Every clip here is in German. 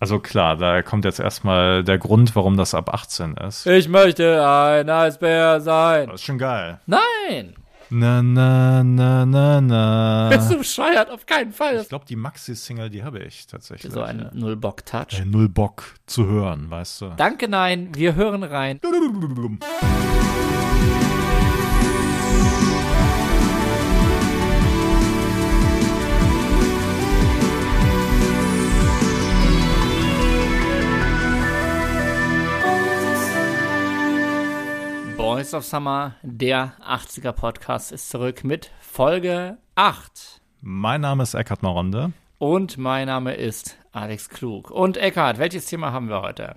Also klar, da kommt jetzt erstmal der Grund, warum das ab 18 ist. Ich möchte ein Eisbär sein. Das ist schon geil. Nein! Na, na, na, na, na. Bist du bescheuert? Auf keinen Fall. Ich glaube, die Maxi-Single, die habe ich tatsächlich. So ein Null-Bock-Touch. Äh, Null Bock zu hören, weißt du. Danke, nein. Wir hören rein. Boys of Summer, der 80er Podcast, ist zurück mit Folge 8. Mein Name ist Eckhard Maronde. Und mein Name ist Alex Klug. Und Eckhard, welches Thema haben wir heute?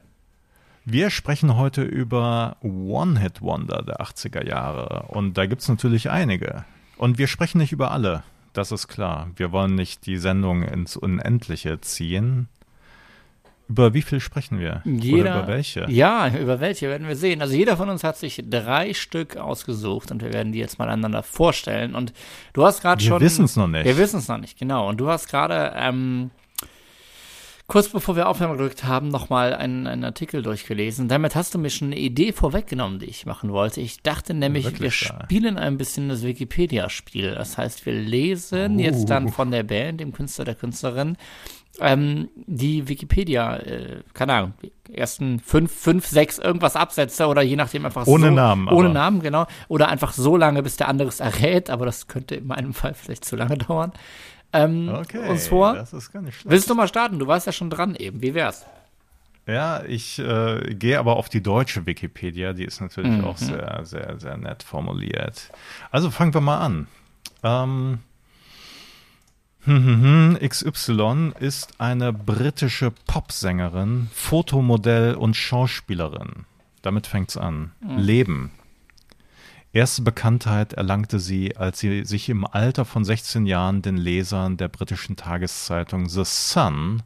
Wir sprechen heute über One-Hit-Wonder der 80er Jahre. Und da gibt es natürlich einige. Und wir sprechen nicht über alle. Das ist klar. Wir wollen nicht die Sendung ins Unendliche ziehen. Über wie viel sprechen wir? Jeder, Oder über welche? Ja, über welche werden wir sehen. Also jeder von uns hat sich drei Stück ausgesucht und wir werden die jetzt mal einander vorstellen. Und du hast gerade schon. Wir wissen es noch nicht. Wir wissen es noch nicht, genau. Und du hast gerade ähm, kurz bevor wir Aufnahme gedrückt haben, nochmal einen, einen Artikel durchgelesen. Damit hast du mir schon eine Idee vorweggenommen, die ich machen wollte. Ich dachte nämlich, Wirklich, wir spielen ein bisschen das Wikipedia-Spiel. Das heißt, wir lesen Oh. jetzt dann von der Band, dem Künstler, der Künstlerin, ähm, die Wikipedia, äh, keine Ahnung, die ersten fünf, fünf, sechs irgendwas Absätze oder je nachdem einfach Ohne so, Namen, Ohne aber. Namen, genau. Oder einfach so lange, bis der andere es errät, aber das könnte in meinem Fall vielleicht zu lange dauern. Ähm, Okay, uns vor. das ist gar nicht schlecht. Willst du mal starten? Du warst ja schon dran eben. Wie wär's? Ja, ich äh, gehe aber auf die deutsche Wikipedia, die ist natürlich Mhm. auch sehr, sehr, sehr nett formuliert. Also fangen wir mal an. Ähm, hm, hm, hm, XY ist eine britische Popsängerin, Fotomodell und Schauspielerin. Damit fängt's an. Leben. Erste Bekanntheit erlangte sie, als sie sich im Alter von 16 Jahren den Lesern der britischen Tageszeitung The Sun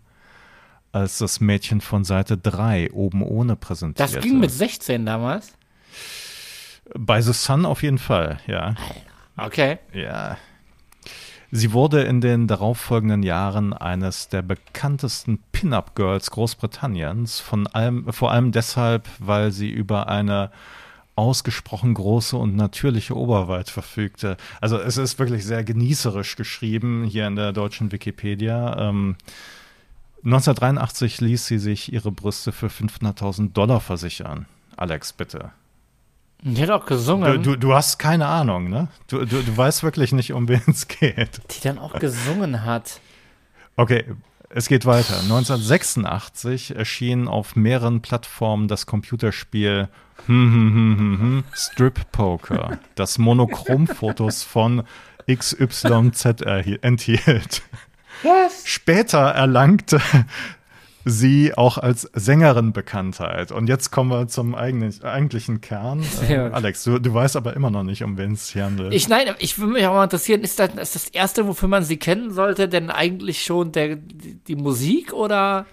als das Mädchen von Seite 3 oben ohne präsentierte. Das ging mit 16 damals. Bei The Sun auf jeden Fall, ja. Okay. Ja. Sie wurde in den darauffolgenden Jahren eines der bekanntesten Pin-Up-Girls Großbritanniens, von allem, vor allem deshalb, weil sie über eine ausgesprochen große und natürliche Oberweite verfügte. Also es ist wirklich sehr genießerisch geschrieben hier in der deutschen Wikipedia. Ähm, 1983 ließ sie sich ihre Brüste für 500.000 Dollar versichern. Alex, bitte. Die hat auch gesungen. Du, du, du hast keine Ahnung, ne? Du, du, du weißt wirklich nicht, um wen es geht. die dann auch gesungen hat. Okay, es geht weiter. 1986 erschien auf mehreren Plattformen das Computerspiel hm, hm, hm, Strip Poker, das Monochromfotos von XYZ enthielt. Was? Später erlangte sie auch als Sängerin Bekanntheit. Und jetzt kommen wir zum eigentlichen, eigentlichen Kern. Äh, gut. Alex, du, du weißt aber immer noch nicht, um wen es hier handelt. Ich, nein, ich würde mich auch mal interessieren, ist das, ist das erste, wofür man sie kennen sollte, denn eigentlich schon der, die, die Musik oder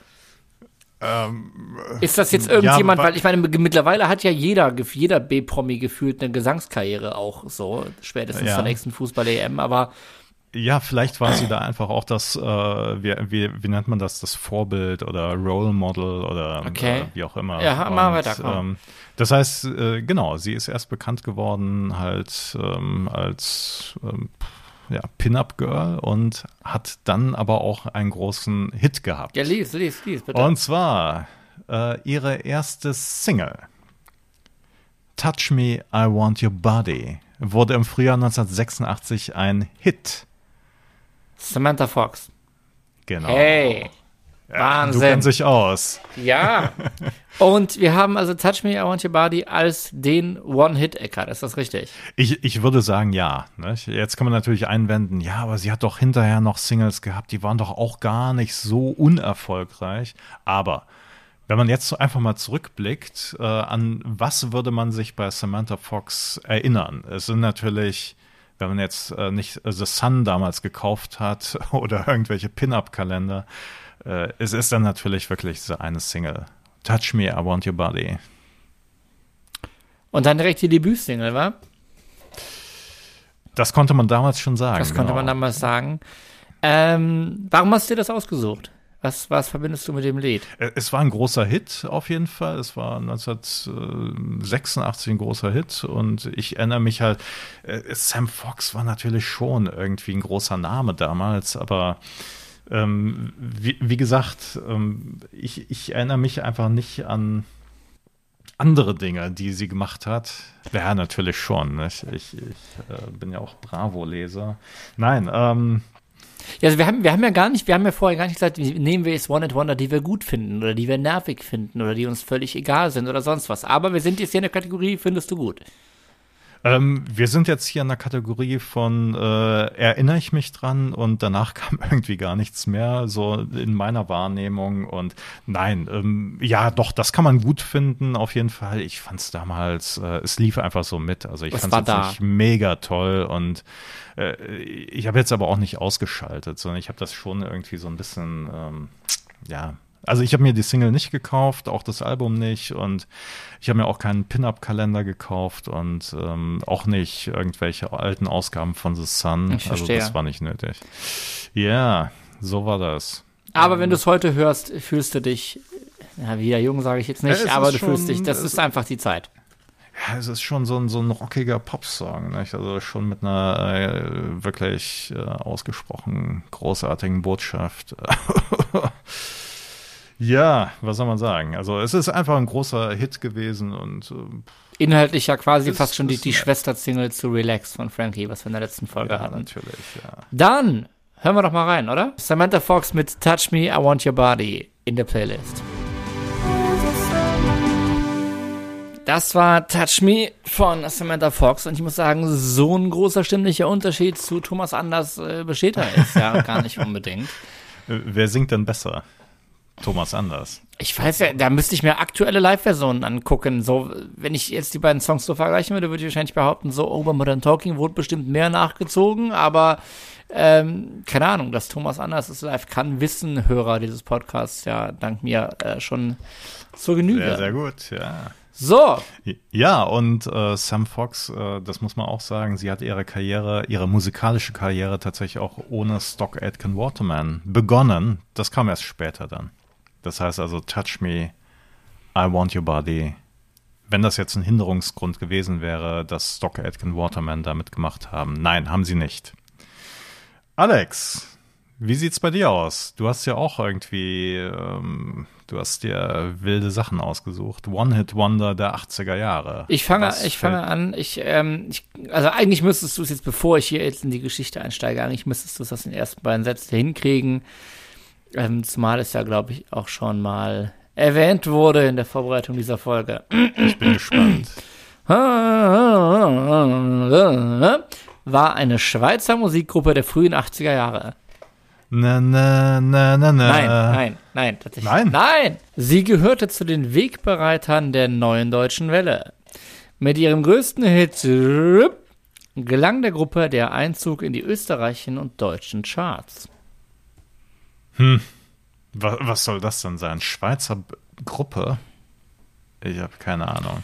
ist das jetzt irgendjemand, Ähm, ja, weil ich meine, mittlerweile hat ja jeder, jeder B-Promi gefühlt eine Gesangskarriere auch so, spätestens Ja. zur nächsten Fußball-EM, aber Ja, vielleicht war sie da einfach auch das, äh, wie, wie, wie nennt man das, das Vorbild oder Role Model oder Okay. äh, wie auch immer. Ja, mal weiter, komm. Ähm, das heißt, äh, genau, sie ist erst bekannt geworden halt ähm, als ähm, ja, Pin-Up-Girl und hat dann aber auch einen großen Hit gehabt. ja, lies, lies, lies, bitte. Und zwar äh, ihre erste Single, Touch Me, I Want Your Body, wurde im Frühjahr 1986 ein Hit. Samantha Fox. Genau. Hey, Du Wahnsinn. kennst dich aus. Ja. Und wir haben also Touch Me, I Want Your Body als den One-Hit-Ecker, ist das richtig? Ich, ich würde sagen, ja. Ne? Jetzt kann man natürlich einwenden, ja, aber sie hat doch hinterher noch Singles gehabt, die waren doch auch gar nicht so unerfolgreich. Aber wenn man jetzt so einfach mal zurückblickt, äh, an was würde man sich bei Samantha Fox erinnern? Es sind natürlich, wenn man jetzt äh, nicht The Sun damals gekauft hat oder irgendwelche Pin-Up-Kalender, äh, es ist dann natürlich wirklich diese eine Single. Touch Me, I Want Your Body. Und dann direkt die Debütsingle, wa? Das konnte man damals schon sagen. Das konnte genau. man damals sagen. Ähm, warum hast du dir das ausgesucht? Was, was verbindest du mit dem Lied? Äh, es war ein großer Hit auf jeden Fall. Es war 1986 ein großer Hit und ich erinnere mich halt, äh, Sam Fox war natürlich schon irgendwie ein großer Name damals, aber ähm, wie, wie, gesagt, ähm, ich, ich erinnere mich einfach nicht an andere Dinge, die sie gemacht hat. Ja, natürlich schon. Ich, ich, ich äh, bin ja auch Bravo-Leser. Nein, ähm, ja, also wir haben, wir haben ja gar nicht, wir haben ja vorher gar nicht gesagt, nehmen wir jetzt One and Wonder, die wir gut finden oder die wir nervig finden oder die uns völlig egal sind oder sonst was. Aber wir sind jetzt hier in der Kategorie, findest du gut. Ähm, wir sind jetzt hier in der Kategorie von äh, erinnere ich mich dran und danach kam irgendwie gar nichts mehr, so in meiner Wahrnehmung. Und nein, ähm, ja, doch, das kann man gut finden, auf jeden Fall. Ich fand es damals, äh, es lief einfach so mit. Also ich fand es nicht mega toll und äh, ich habe jetzt aber auch nicht ausgeschaltet, sondern ich habe das schon irgendwie so ein bisschen, ähm, ja, also ich habe mir die Single nicht gekauft, auch das Album nicht und ich habe mir auch keinen Pin-Up-Kalender gekauft und ähm, auch nicht irgendwelche alten Ausgaben von The Sun. Ich also das war nicht nötig. Ja, so war das. Aber ähm, wenn du es heute hörst, fühlst du dich, ja, wieder jung sage ich jetzt nicht, aber du schon, fühlst dich, das ist einfach die Zeit. Ja, es ist schon so ein, so ein rockiger Popsong, nicht? also schon mit einer äh, wirklich äh, ausgesprochen großartigen Botschaft. Ja, was soll man sagen? Also es ist einfach ein großer Hit gewesen und äh, inhaltlich ja quasi ist, fast schon die, die Schwester-Single zu Relax von Frankie, was wir in der letzten Folge ja, hatten. natürlich, ja. Dann hören wir doch mal rein, oder? Samantha Fox mit Touch Me, I Want Your Body in der Playlist. Das war Touch Me von Samantha Fox und ich muss sagen, so ein großer stimmlicher Unterschied zu Thomas Anders äh, besteht da jetzt ja gar nicht unbedingt. Wer singt denn besser? Thomas Anders. Ich weiß ja, da müsste ich mir aktuelle Live-Versionen angucken. So, wenn ich jetzt die beiden Songs so vergleichen würde, würde ich wahrscheinlich behaupten, so Over Modern Talking wurde bestimmt mehr nachgezogen, aber ähm, keine Ahnung, dass Thomas Anders ist live kann wissen, Hörer dieses Podcasts ja dank mir äh, schon zur Genüge. Sehr, sehr gut, ja. So. Ja, und äh, Sam Fox, äh, das muss man auch sagen, sie hat ihre Karriere, ihre musikalische Karriere tatsächlich auch ohne Stock Aitken Waterman begonnen. Das kam erst später dann. Das heißt also, touch me, I want your body. Wenn das jetzt ein Hinderungsgrund gewesen wäre, dass Stock Aitken Waterman da mitgemacht haben. Nein, haben sie nicht. Alex, wie sieht's bei dir aus? Du hast ja auch irgendwie, ähm, du hast dir wilde Sachen ausgesucht. One-Hit-Wonder der 80er Jahre. Ich fange, ich fange an, ich, ähm, ich, also eigentlich müsstest du es jetzt, bevor ich hier jetzt in die Geschichte einsteige, eigentlich müsstest du es aus den ersten beiden Sätzen hinkriegen. Ähm, zumal es ja, glaube ich, auch schon mal erwähnt wurde in der Vorbereitung dieser Folge. Ich bin gespannt. War eine Schweizer Musikgruppe der frühen 80er Jahre. Na, na, na, na, na. Nein, nein, nein, tatsächlich. Nein? Nein! Sie gehörte zu den Wegbereitern der neuen deutschen Welle. Mit ihrem größten Hit gelang der Gruppe der Einzug in die österreichischen und deutschen Charts. Hm. Was, was soll das denn sein? Schweizer Gruppe? Ich habe keine Ahnung.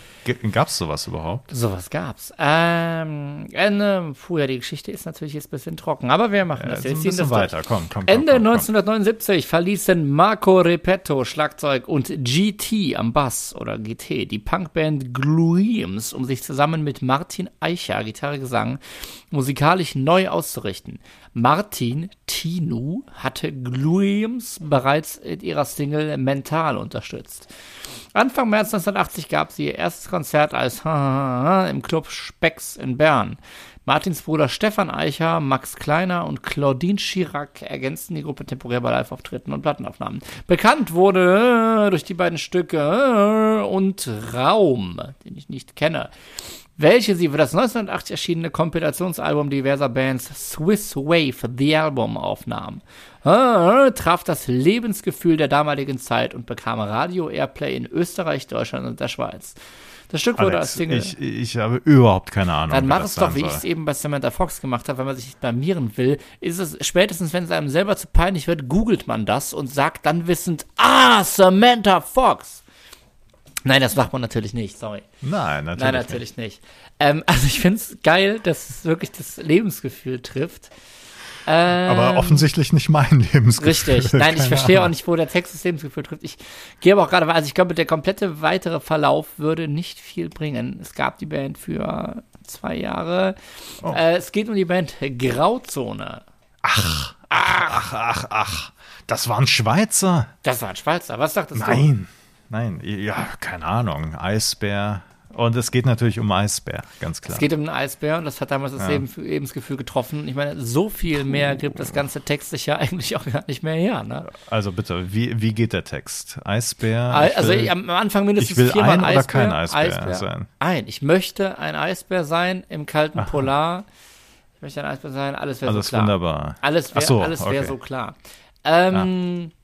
Gab es sowas überhaupt? Sowas gab's. Ähm, Ende, puh, ja, die Geschichte ist natürlich jetzt ein bisschen trocken, aber wir machen das ja, jetzt. Ein bisschen weiter, komm, komm, komm Ende komm, komm, 1979 verließen Marco Repetto, Schlagzeug, und GT am Bass oder GT, die Punkband Glueams, um sich zusammen mit Martin Eicher, Gitarre, Gesang, musikalisch neu auszurichten. Martin Tinu hatte Glueams bereits in ihrer Single Mental unterstützt. Anfang März 1980 gab sie ihr erstes Konzert als im Club Specks in Bern. Martins Bruder Stefan Eicher, Max Kleiner und Claudine Chirac ergänzten die Gruppe temporär bei Live-Auftritten und Plattenaufnahmen. Bekannt wurde durch die beiden Stücke und Raum, den ich nicht kenne welche sie für das 1980 erschienene Kompilationsalbum diverser Bands Swiss Wave The Album aufnahm. Äh, traf das Lebensgefühl der damaligen Zeit und bekam Radio-Airplay in Österreich, Deutschland und der Schweiz. Das Stück wurde Alex, als Single. Ich, ich habe überhaupt keine Ahnung. Dann mach es doch, wie ich es eben bei Samantha Fox gemacht habe, wenn man sich nicht blamieren will. Ist es spätestens, wenn es einem selber zu peinlich wird, googelt man das und sagt dann wissend, ah, Samantha Fox. Nein, das macht man natürlich nicht, sorry. Nein, natürlich, Nein, natürlich nicht. nicht. Ähm, also ich finde es geil, dass es wirklich das Lebensgefühl trifft. Äh, aber offensichtlich nicht mein Lebensgefühl. Richtig. Nein, ich Keine verstehe auch Ahnung. nicht, wo der Text das Lebensgefühl trifft. Ich gehe aber auch gerade, also ich glaube, der komplette weitere Verlauf würde nicht viel bringen. Es gab die Band für zwei Jahre. Oh. Äh, es geht um die Band Grauzone. Ach, ach, ach. Das waren Schweizer. Das war ein Schweizer. Was sagtest du? Nein, nein, ja, keine Ahnung. Eisbär. Und es geht natürlich um Eisbär, ganz klar. Es geht um einen Eisbär und das hat damals das Ja. Leben, Lebensgefühl getroffen. Ich meine, so viel mehr gibt das ganze textlich ja eigentlich auch gar nicht mehr her. Ne? also bitte, wie, wie geht der Text? Eisbär? Also will- ich, am Anfang mindestens ich will viermal ein oder Eisbär, kein Eisbär sein? Ein. Ich möchte ein Eisbär sein im kalten Polar. Ich möchte ein Eisbär sein. Alles wäre so alles klar. wunderbar. Alles wäre so, alles wär okay. so klar. Ähm, Ja.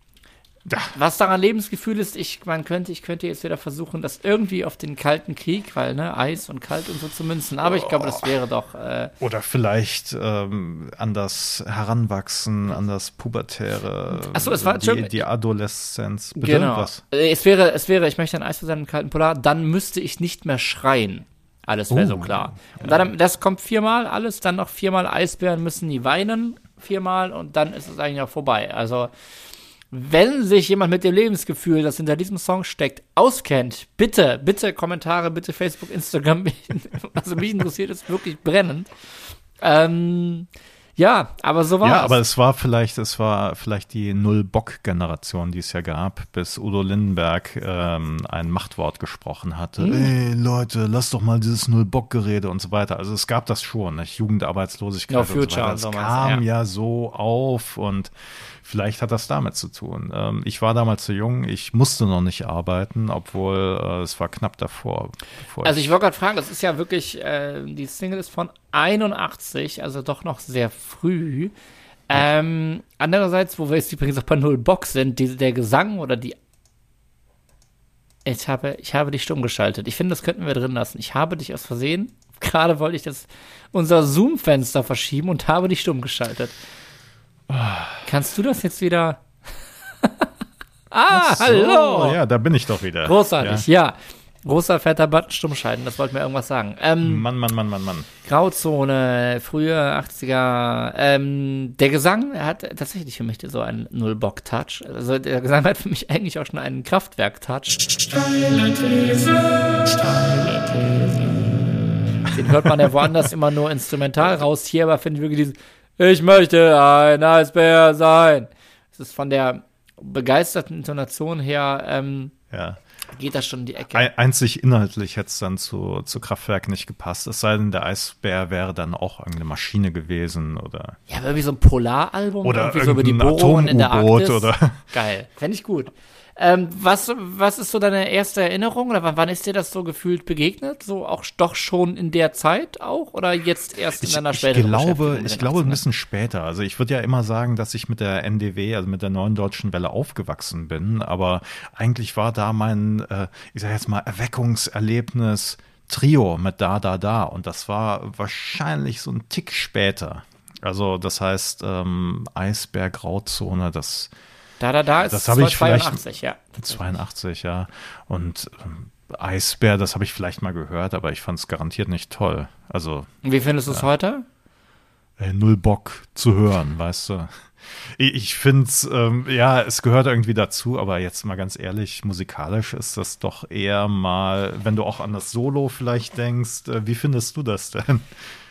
Was daran Lebensgefühl ist, ich, man könnte, ich könnte jetzt wieder versuchen, das irgendwie auf den kalten Krieg, weil, ne, Eis und kalt und so zu münzen, aber ich glaube, das wäre doch, äh, Oder vielleicht ähm, an das Heranwachsen, an das Pubertäre, Ach so, es war- die, die Adoleszenz. Bitte? genau. Was? Äh, Es wäre, es wäre, ich möchte ein Eisbär sein im kalten Polar, dann müsste ich nicht mehr schreien. Alles wäre Oh, so klar. Und dann, das kommt viermal, alles, dann noch viermal Eisbären müssen die weinen, viermal, und dann ist es eigentlich auch vorbei. Also, wenn sich jemand mit dem Lebensgefühl, das hinter diesem Song steckt, auskennt, bitte, bitte Kommentare, bitte Facebook, Instagram. Also mich interessiert es wirklich brennend. Ähm, ja, aber so war Ja, aber es war vielleicht, es war vielleicht die Null-Bock-Generation, die es ja gab, bis Udo Lindenberg ähm, ein Machtwort gesprochen hatte. Hm. Ey, Leute, lass doch mal dieses Null-Bock-Gerede und so weiter. Also es gab das schon, nicht? Jugendarbeitslosigkeit No und so Future weiter. und so Es meinst du, kam ja. ja so auf und vielleicht hat das damit zu tun. Ähm, ich war damals zu jung, ich musste noch nicht arbeiten, obwohl äh, es war knapp davor. Also ich wollte gerade fragen, das ist ja wirklich, äh, die Single ist von 81, also doch noch sehr früh. Ähm, andererseits, wo wir jetzt übrigens auch bei Null Box sind, die, der Gesang oder die ich habe, ich habe dich stumm geschaltet. Ich finde, das könnten wir drin lassen. Ich habe dich aus Versehen, gerade wollte ich das, unser Zoom-Fenster verschieben und habe dich stumm geschaltet. Kannst du das jetzt wieder? ah, So, hallo! Ja, da bin ich doch wieder. Großartig, ja. Großer, fetter Button stummschalten, das wollte mir irgendwas sagen. Ähm, Mann, Mann, Mann, Mann, Mann. Grauzone, frühe 80er. Ähm, der Gesang hat tatsächlich für mich so einen Null-Bock-Touch. Also der Gesang hat für mich eigentlich auch schon einen Kraftwerk-Touch. Den hört man ja woanders immer nur instrumental raus. Hier aber finde ich wirklich dieses Ich möchte ein Eisbär sein. Es ist von der begeisterten Intonation her, ähm, Ja. geht das schon in die Ecke. Ein- Einzig inhaltlich hätte es dann zu, zu Kraftwerk nicht gepasst. Es sei denn, der Eisbär wäre dann auch irgendeine Maschine gewesen oder, Ja, aber irgendwie so ein Polaralbum, oder irgendwie so über die Bohrungen in der Arktis. oder. Geil, fände ich gut. Ähm, was, was ist so deine erste Erinnerung oder wann, wann ist dir das so gefühlt begegnet? So auch doch schon in der Zeit auch oder jetzt erst in Ich, deiner ich späteren glaube, Beschäftigung mit ich glaube ein 80ern? bisschen später. Also ich würde ja immer sagen, dass ich mit der NDW, also mit der neuen deutschen Welle aufgewachsen bin, aber eigentlich war da mein, äh, ich sag jetzt mal, Erweckungserlebnis Trio mit Da, Da, Da und das war wahrscheinlich so ein Tick später. Also das heißt, ähm, Eisberg, Grauzone, das Da, da, da ist Das habe ich vielleicht- 82, ja. 82, ja. Und ähm, Eisbär, das habe ich vielleicht mal gehört, aber ich fand es garantiert nicht toll. Also Wie findest du es heute? Äh, null Bock zu hören, weißt du. Ich, ich finde es, ähm, ja, es gehört irgendwie dazu, aber jetzt mal ganz ehrlich, musikalisch ist das doch eher mal, wenn du auch an das Solo vielleicht denkst, äh, wie findest du das denn?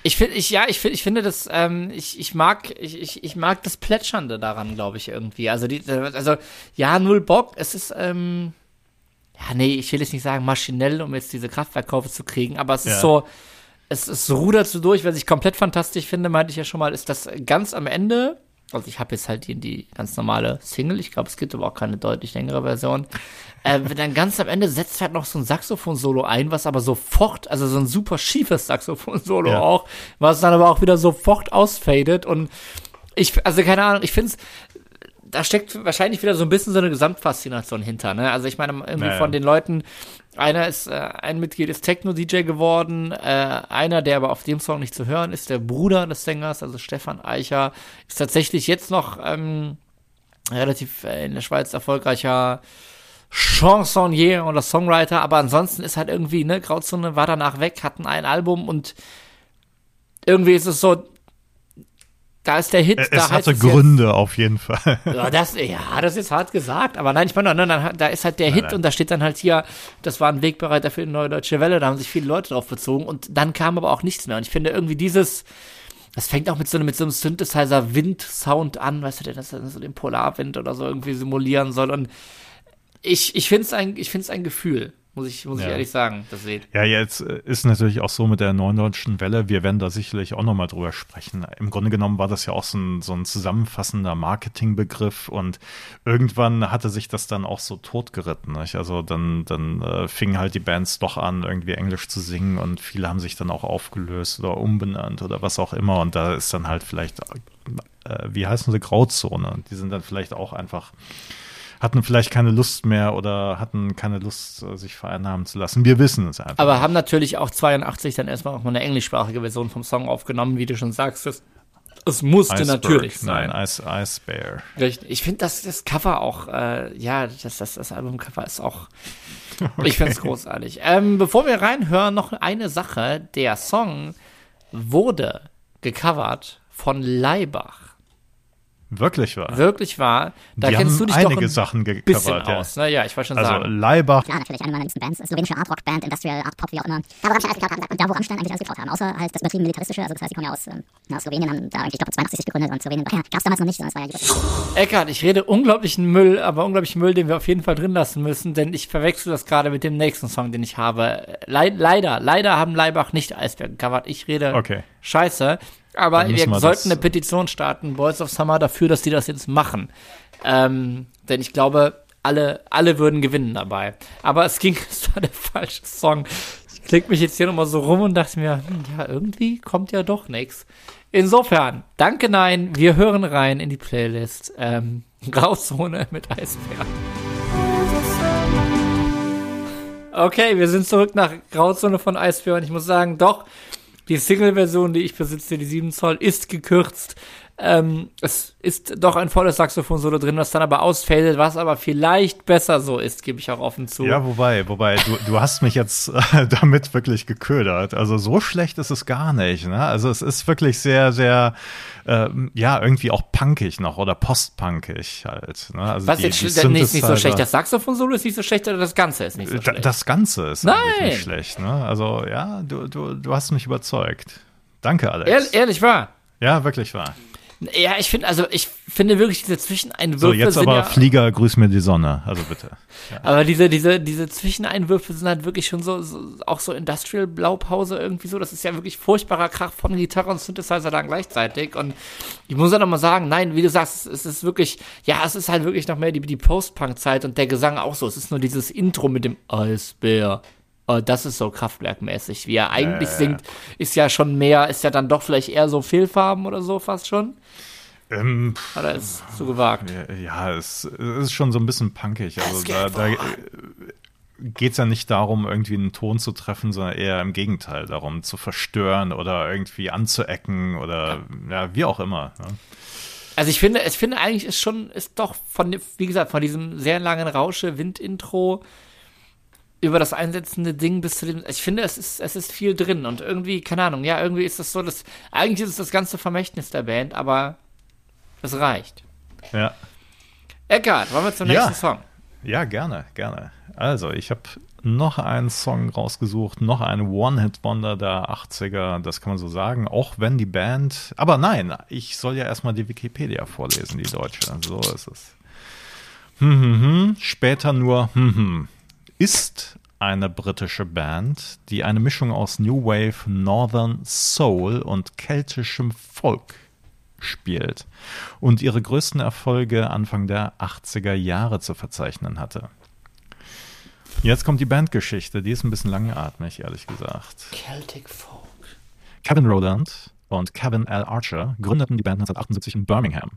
Ich finde, ich, ja, ich finde, ich finde das, ähm, ich, ich mag, ich, ich, ich mag das Plätschernde daran, glaube ich, irgendwie. Also, die, also, ja, null Bock, es ist, ähm, ja, nee, ich will jetzt nicht sagen maschinell, um jetzt diese Kraftwerkkurve zu kriegen, aber es ist Ja. so, es, es rudert so durch, was ich komplett fantastisch finde, meinte ich ja schon mal, ist das ganz am Ende, also ich habe jetzt halt die, die ganz normale Single, ich glaube, es gibt aber auch keine deutlich längere Version, äh, wenn dann ganz am Ende setzt halt noch so ein Saxophon-Solo ein, was aber sofort, also so ein super schiefes Saxophon-Solo Ja. auch, was dann aber auch wieder sofort ausfadet und ich, also keine Ahnung, ich finde es, da steckt wahrscheinlich wieder so ein bisschen so eine Gesamtfaszination hinter, ne? Also ich meine, irgendwie Naja. von den Leuten, einer ist, äh, ein Mitglied ist Techno-DJ geworden, äh, einer, der aber auf dem Song nicht zu hören ist, der Bruder des Sängers, also Stefan Eicher, ist tatsächlich jetzt noch ähm, relativ äh, in der Schweiz erfolgreicher Chansonnier oder Songwriter, aber ansonsten ist halt irgendwie, ne, Grauzone war danach weg, hatten ein Album und irgendwie ist es so, da ist der Hit. Es da hatte Gründe jetzt, auf jeden Fall. Ja das, ja, das ist hart gesagt. Aber nein, ich meine, nein, nein, da ist halt der nein, Hit nein. und da steht dann halt hier, das war ein Wegbereiter für die neue deutsche Welle. Da haben sich viele Leute drauf bezogen und dann kam aber auch nichts mehr. Und ich finde irgendwie dieses, das fängt auch mit so, mit so einem Synthesizer-Wind-Sound an, weißt du, der das so den Polarwind oder so irgendwie simulieren soll. Und ich, ich finde es ein, ich find's ein Gefühl. Muss ich, muss ja. ich ehrlich sagen, das seht. Ja, jetzt äh, ist natürlich auch so mit der neuen deutschen Welle, wir werden da sicherlich auch nochmal drüber sprechen. Im Grunde genommen war das ja auch so ein, so ein zusammenfassender Marketingbegriff und irgendwann hatte sich das dann auch so totgeritten. Nicht? Also dann, dann äh, fingen halt die Bands doch an, irgendwie Englisch zu singen und viele haben sich dann auch aufgelöst oder umbenannt oder was auch immer und da ist dann halt vielleicht, äh, wie heißen sie, Grauzone. Die sind dann vielleicht auch einfach hatten vielleicht keine Lust mehr oder hatten keine Lust, äh, sich vereinnahmen zu lassen. Wir wissen es einfach. Aber haben natürlich auch 82 dann erstmal auch mal eine englischsprachige Version vom Song aufgenommen, wie du schon sagst. Das, es musste Iceberg, natürlich sein. Nein, Ice, Ice Bear. Richtig. Ich finde das, das Cover auch, äh, ja, das, das, das Albumcover ist auch, okay. ich finde es großartig. Ähm, bevor wir reinhören, noch eine Sache. Der Song wurde gecovert von Leibach. Wirklich wahr. Wirklich wahr. Da die kennst du dich einige doch ein Sachen bisschen ja. aus. Ne? Ja, ich wollte schon also sagen. Leibach. Ja, natürlich, eine meiner liebsten Bands. Slowenische Art-Rock-Band, Industrial Art Pop, wie auch immer. Da, wo Rammstein alles geklaut haben. Und da, wo Rammstein eigentlich alles geklaut haben. Außer halt das übertrieben militaristische. Also das heißt, die kommen ja aus, ähm, aus Slowenien, haben da eigentlich, ich glaube, 82 sich gegründet. Und Slowenien ja, gab es damals noch nicht, sondern es war ja Eckart, ich rede unglaublichen Müll, aber unglaublichen Müll, den wir auf jeden Fall drin lassen müssen, denn ich verwechsel das gerade mit dem nächsten Song, den ich habe. Le leider, leider haben Leibach nicht Eisberg gecovert. Ich rede okay. scheiße. Aber wir, wir sollten eine Petition starten, Boys of Summer, dafür, dass die das jetzt machen. Ähm, denn ich glaube, alle, alle würden gewinnen dabei. Aber es ging, es war der falsche Song. Ich klick mich jetzt hier nochmal so rum und dachte mir, hm, ja, irgendwie kommt ja doch nichts. Insofern, danke, nein, wir hören rein in die Playlist. Ähm, Grauzone mit Eisbär. Okay, wir sind zurück nach Grauzone von Eisbär und ich muss sagen, doch, die Single-Version, die ich besitze, die 7 Zoll, ist gekürzt. Ähm, es ist doch ein volles Saxophon-Solo drin, was dann aber ausfällt, was aber vielleicht besser so ist, gebe ich auch offen zu. Ja, wobei, wobei, du, du hast mich jetzt äh, damit wirklich geködert. Also so schlecht ist es gar nicht. Ne? Also es ist wirklich sehr, sehr, äh, ja, irgendwie auch punkig noch oder postpunkig halt. Ne? Also was die, jetzt die nicht, nicht so schlecht? Das Saxophon-Solo ist nicht so schlecht oder das Ganze ist nicht so schlecht? Das Ganze ist Nein. nicht schlecht. Ne? Also ja, du, du, du hast mich überzeugt. Danke, Alex. Ehr, ehrlich wahr? Ja, wirklich wahr. Ja, ich finde, also ich finde wirklich diese Zwischeneinwürfe. So, jetzt aber ja, Flieger, grüß mir die Sonne, also bitte. Ja. Aber diese, diese, diese Zwischeneinwürfe sind halt wirklich schon so, so auch so Industrial Blaupause irgendwie so. Das ist ja wirklich furchtbarer Krach von Gitarre und Synthesizer dann gleichzeitig. Und ich muss ja noch mal sagen, nein, wie du sagst, es ist wirklich, ja, es ist halt wirklich noch mehr die, die Post-Punk-Zeit und der Gesang auch so. Es ist nur dieses Intro mit dem Eisbär. Oh, das ist so kraftwerkmäßig. Wie er eigentlich äh, singt, ist ja schon mehr, ist ja dann doch vielleicht eher so Fehlfarben oder so fast schon. Ähm, Oder ist es zu gewagt? Ja, es, es, ist schon so ein bisschen punkig. Also da, da geht es ja nicht darum, irgendwie einen Ton zu treffen, sondern eher im Gegenteil, darum zu verstören oder irgendwie anzuecken oder ja, ja wie auch immer. Ne? Also ich finde, ich finde eigentlich ist schon, ist doch von, wie gesagt, von diesem sehr langen Rausche-Wind-Intro über das einsetzende Ding bis zu dem. Ich finde, es ist, es ist viel drin und irgendwie, keine Ahnung, ja, irgendwie ist das so, dass. Eigentlich ist es das ganze Vermächtnis der Band, aber es reicht. Ja. Eckart, wollen wir zum nächsten ja. Song? Ja, gerne, gerne. Also, ich habe noch einen Song rausgesucht, noch einen One-Hit-Wonder der 80er, das kann man so sagen, auch wenn die Band. Aber nein, ich soll ja erstmal die Wikipedia vorlesen, die deutsche. So ist es. Hm, hm, hm. Später nur hm, hm ist eine britische Band, die eine Mischung aus New Wave, Northern Soul und keltischem Folk spielt und ihre größten Erfolge Anfang der 80er Jahre zu verzeichnen hatte. Jetzt kommt die Bandgeschichte, die ist ein bisschen langatmig, ehrlich gesagt. Celtic Folk. Kevin Roland und Kevin L. Archer gründeten die Band 1978 in Birmingham.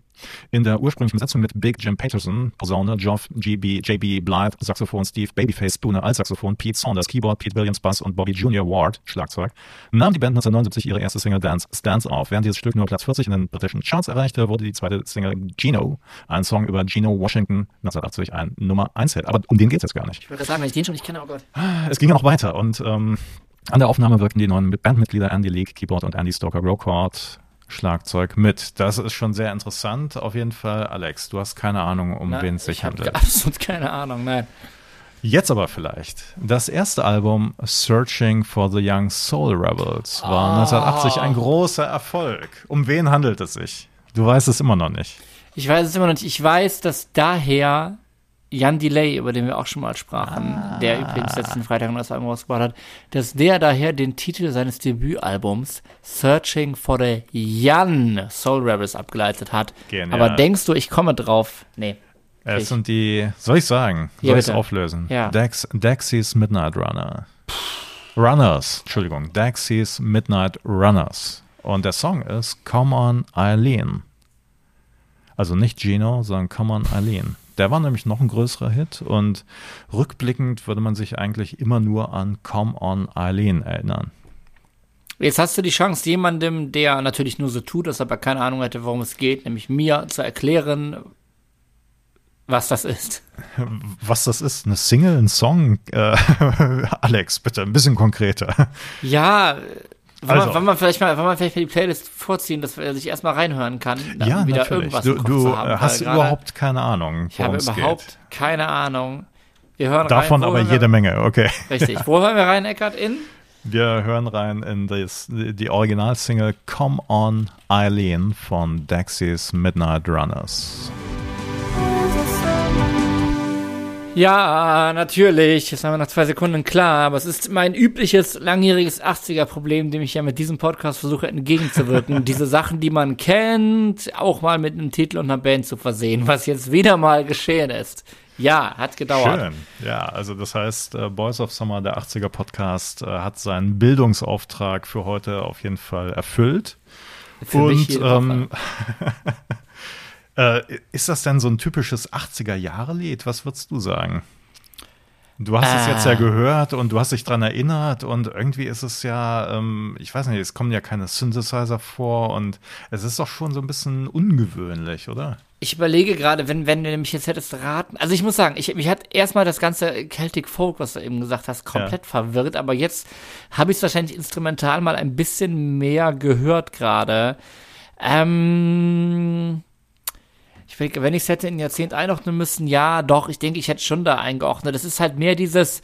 In der ursprünglichen Besetzung mit Big Jim Peterson, Posaune, Geoff GB, JB Blythe, Saxophon, Steve Babyface Spooner, Altsaxophon, Pete Saunders, Keyboard, Pete Williams, Bass und Bobby Junior Ward, Schlagzeug, nahm die Band 1979 ihre erste Single Dance Stands auf. Während dieses Stück nur Platz 40 in den britischen Charts erreichte, wurde die zweite Single Gino, ein Song über Gino Washington, 1980 ein Nummer 1 Hit. Aber um den geht es jetzt gar nicht. Ich würde sagen, wenn ich den schon nicht kenne, oh Gott. Es ging ja noch weiter und ähm, an der Aufnahme wirkten die neuen Bandmitglieder Andy Leake, Keyboard und Andy Stoker Rockcord Schlagzeug mit. Das ist schon sehr interessant. Auf jeden Fall, Alex, du hast keine Ahnung, um Na, wen es sich ich habe handelt. absolut keine Ahnung, nein. Jetzt aber vielleicht. Das erste Album Searching for the Young Soul Rebels war Ah. 1980 ein großer Erfolg. Um wen handelt es sich? Du weißt es immer noch nicht. Ich weiß es immer noch nicht. Ich weiß, dass daher Jan Delay, über den wir auch schon mal sprachen, Ah. der übrigens letzten Freitag noch das Album rausgebracht hat, dass der daher den Titel seines Debütalbums Searching for the Young Soul Rebels abgeleitet hat. Genial. Aber denkst du, ich komme drauf? Nee. Es Ich- sind die, soll ich sagen? Ja, Soll ich es auflösen? Ja. Dax, Daxies Midnight Runner. Runners, Entschuldigung. Daxies Midnight Runners. Und der Song ist Come on Eileen. Also nicht Gino, sondern Come on Eileen. Der war nämlich noch ein größerer Hit und rückblickend würde man sich eigentlich immer nur an Come on Eileen erinnern. Jetzt hast du die Chance, jemandem, der natürlich nur so tut, dass er aber keine Ahnung hätte, worum es geht, nämlich mir zu erklären, was das ist. Was das ist? Eine Single, ein Song? Äh, Alex, bitte, ein bisschen konkreter. Ja, wollen, Also. wir, wollen wir vielleicht mal, wollen wir vielleicht mal die Playlist vorziehen, dass er sich erstmal reinhören kann, dann ja, wieder natürlich. irgendwas Du, du haben. hast überhaupt keine Ahnung, Ich habe überhaupt geht. keine Ahnung. Wir hören Davon rein, aber jede wir, Menge, okay. Richtig. Wo hören wir rein, Eckart? In? Wir hören rein in das, die Originalsingle Come On Eileen von Daxies Midnight Runners. Ja, natürlich. Das haben wir nach zwei Sekunden klar. Aber es ist mein übliches, langjähriges 80er-Problem, dem ich ja mit diesem Podcast versuche entgegenzuwirken. Diese Sachen, die man kennt, auch mal mit einem Titel und einer Band zu versehen, was jetzt wieder mal geschehen ist. Ja, hat gedauert. Schön. Ja, also das heißt, äh, Boys of Summer, der 80er Podcast, äh, hat seinen Bildungsauftrag für heute auf jeden Fall erfüllt. Für mich Und ähm, äh, ist das denn so ein typisches 80er-Jahre-Lied? Was würdest du sagen? Du hast es Ah. jetzt ja gehört und du hast dich dran erinnert und irgendwie ist es ja, ähm, ich weiß nicht, es kommen ja keine Synthesizer vor und es ist doch schon so ein bisschen ungewöhnlich, oder? Ich überlege gerade, wenn, wenn du mich jetzt hättest raten. Also ich muss sagen, ich, mich hat erstmal das ganze Celtic Folk, was du eben gesagt hast, komplett verwirrt, aber jetzt habe ich es wahrscheinlich instrumental mal ein bisschen mehr gehört gerade. Ähm, ich denke, wenn ich es hätte in ein Jahrzehnt einordnen müssen, ja, doch, ich denke, ich hätte schon da eingeordnet. Das ist halt mehr dieses,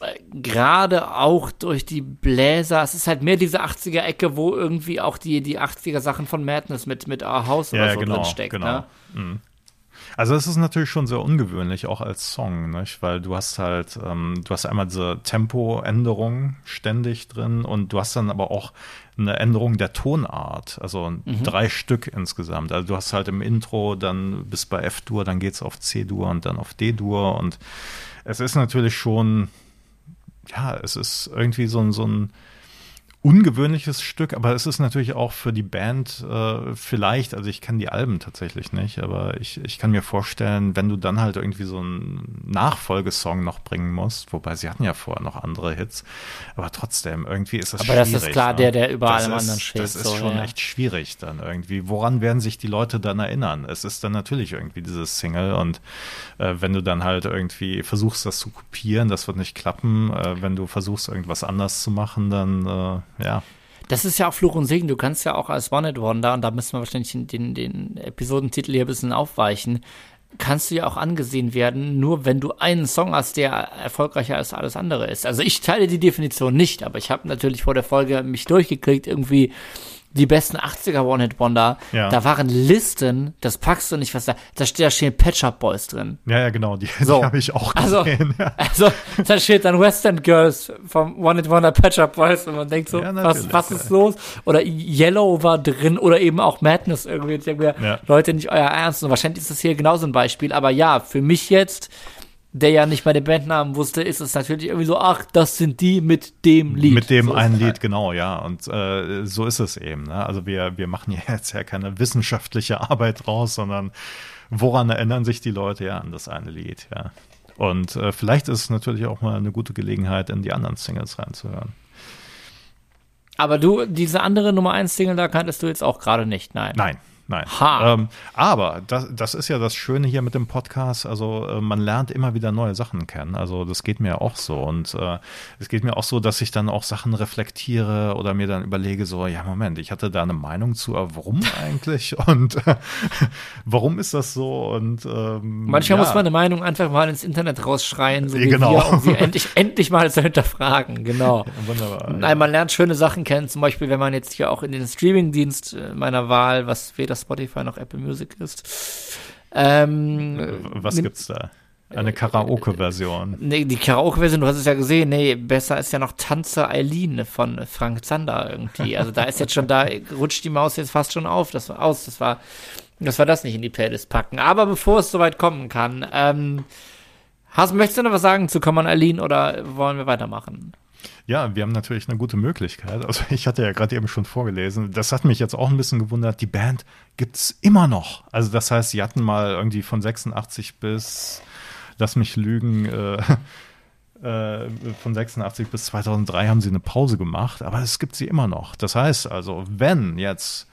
äh, gerade auch durch die Bläser, es ist halt mehr diese 80er-Ecke, wo irgendwie auch die, die 80er-Sachen von Madness mit, mit Our House oder so drin steckt. genau. Ne? Mhm. Also es ist natürlich schon sehr ungewöhnlich, auch als Song, nicht? weil du hast halt, ähm, du hast einmal diese Tempoänderung ständig drin und du hast dann aber auch eine Änderung der Tonart, also drei Stück insgesamt. Also du hast halt im Intro dann bis bei F-Dur, dann geht's auf C-Dur und dann auf D-Dur und es ist natürlich schon, ja, es ist irgendwie so ein, so ein ungewöhnliches Stück, aber es ist natürlich auch für die Band äh, vielleicht, also ich kann die Alben tatsächlich nicht, aber ich, ich kann mir vorstellen, wenn du dann halt irgendwie so einen Nachfolgesong noch bringen musst, wobei sie hatten ja vorher noch andere Hits, aber trotzdem, irgendwie ist das Aber schwierig. das ist klar ne? der, der über allem anderen steht, Das ist so, schon ja. echt schwierig dann irgendwie. Woran werden sich die Leute dann erinnern? Es ist dann natürlich irgendwie dieses Single und äh, wenn du dann halt irgendwie versuchst, das zu kopieren, das wird nicht klappen. Äh, wenn du versuchst, irgendwas anders zu machen, dann äh, ja. Das ist ja auch Fluch und Segen. Du kannst ja auch als One-Hit-Wonder, und da müssen wir wahrscheinlich den, den, den Episodentitel hier ein bisschen aufweichen, kannst du ja auch angesehen werden, nur wenn du einen Song hast, der erfolgreicher als alles andere ist. Also ich teile die Definition nicht, aber ich habe natürlich vor der Folge mich durchgeklickt, irgendwie die besten 80er One-Hit-Wonder. Ja. Da waren Listen, das packst du nicht, was da, da steht, da stehen Pet Shop Boys drin. Ja, ja, genau, die, So. die habe ich auch Also, gesehen. ja. also, da steht dann Western Girls vom One It Wonder Patch Up Boys und man denkt so, Ja, was, was ist los? Oder Yellow war drin oder eben auch Madness irgendwie. Ich denke mir. Leute, nicht euer Ernst. Und wahrscheinlich ist das hier genauso ein Beispiel. Aber ja, für mich jetzt, der ja nicht mal den Bandnamen wusste, ist es natürlich irgendwie so, ach, das sind die mit dem Lied. Mit dem so einen Lied, halt. genau, ja. Und äh, so ist es eben. Ne? Also wir, wir machen ja jetzt ja keine wissenschaftliche Arbeit draus, sondern woran erinnern sich die Leute ja an das eine Lied, ja. Und äh, vielleicht ist es natürlich auch mal eine gute Gelegenheit, in die anderen Singles reinzuhören. Aber du, diese andere Nummer 1 Single, da kanntest du jetzt auch gerade nicht, nein. Nein, nein. Ähm, aber das, das ist ja das Schöne hier mit dem Podcast. Also äh, man lernt immer wieder neue Sachen kennen. Also das geht mir auch so. Und äh, es geht mir auch so, dass ich dann auch Sachen reflektiere oder mir dann überlege, so, ja, Moment, ich hatte da eine Meinung zu, warum eigentlich? Und äh, warum ist das so? Und ähm, Manchmal ja. muss man eine Meinung einfach mal ins Internet rausschreien, so wie Genau. wir, um sie endlich, endlich mal zu hinterfragen. Genau. Wunderbar. Nein, man lernt schöne Sachen kennen, zum Beispiel, wenn man jetzt hier auch in den Streamingdienst äh, meiner Wahl, was weder Spotify noch Apple Music ist. Ähm, Was nimmt- gibt's da? Eine Karaoke-Version. Nee, die Karaoke-Version, du hast es ja gesehen, nee, besser ist ja noch Tanze Eileen von Frank Zander irgendwie. Also da ist jetzt schon, da rutscht die Maus jetzt fast schon auf, das war aus, das war, das war das nicht in die Playlist packen. Aber bevor es soweit kommen kann, ähm, hast, möchtest du noch was sagen zu Common Eileen oder wollen wir weitermachen? Ja, wir haben natürlich eine gute Möglichkeit. Also ich hatte ja gerade eben schon vorgelesen. Das hat mich jetzt auch ein bisschen gewundert. Die Band gibt's immer noch. Also das heißt, sie hatten mal irgendwie von 86 bis, lass mich lügen, äh, äh, von 86 bis 2003 haben sie eine Pause gemacht. Aber es gibt sie immer noch. Das heißt also, wenn jetzt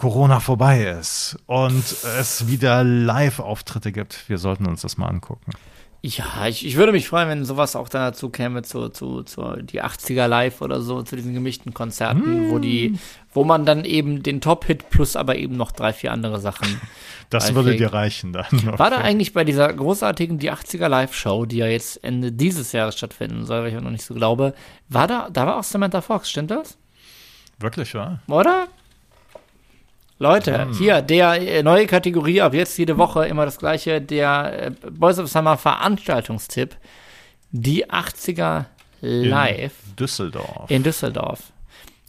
Corona vorbei ist und es wieder Live-Auftritte gibt, wir sollten uns das mal angucken. Ja, ich, ich würde mich freuen, wenn sowas auch dann dazu käme, zu, zu, zu die 80er Live oder so, zu diesen gemischten Konzerten, wo die, wo man dann eben den Top-Hit plus aber eben noch drei, vier andere Sachen. Das würde dir reichen dann. War da eigentlich bei dieser großartigen Die 80er Live-Show, die ja jetzt Ende dieses Jahres stattfinden soll, weil ich auch noch nicht so glaube, war da, da war auch Samantha Fox, stimmt das? Wirklich, wahr? Oder? Leute, hier, der äh, neue Kategorie, ab jetzt jede Woche immer das gleiche, der äh, Boys of Summer Veranstaltungstipp, die 80er Live Düsseldorf. in, Düsseldorf.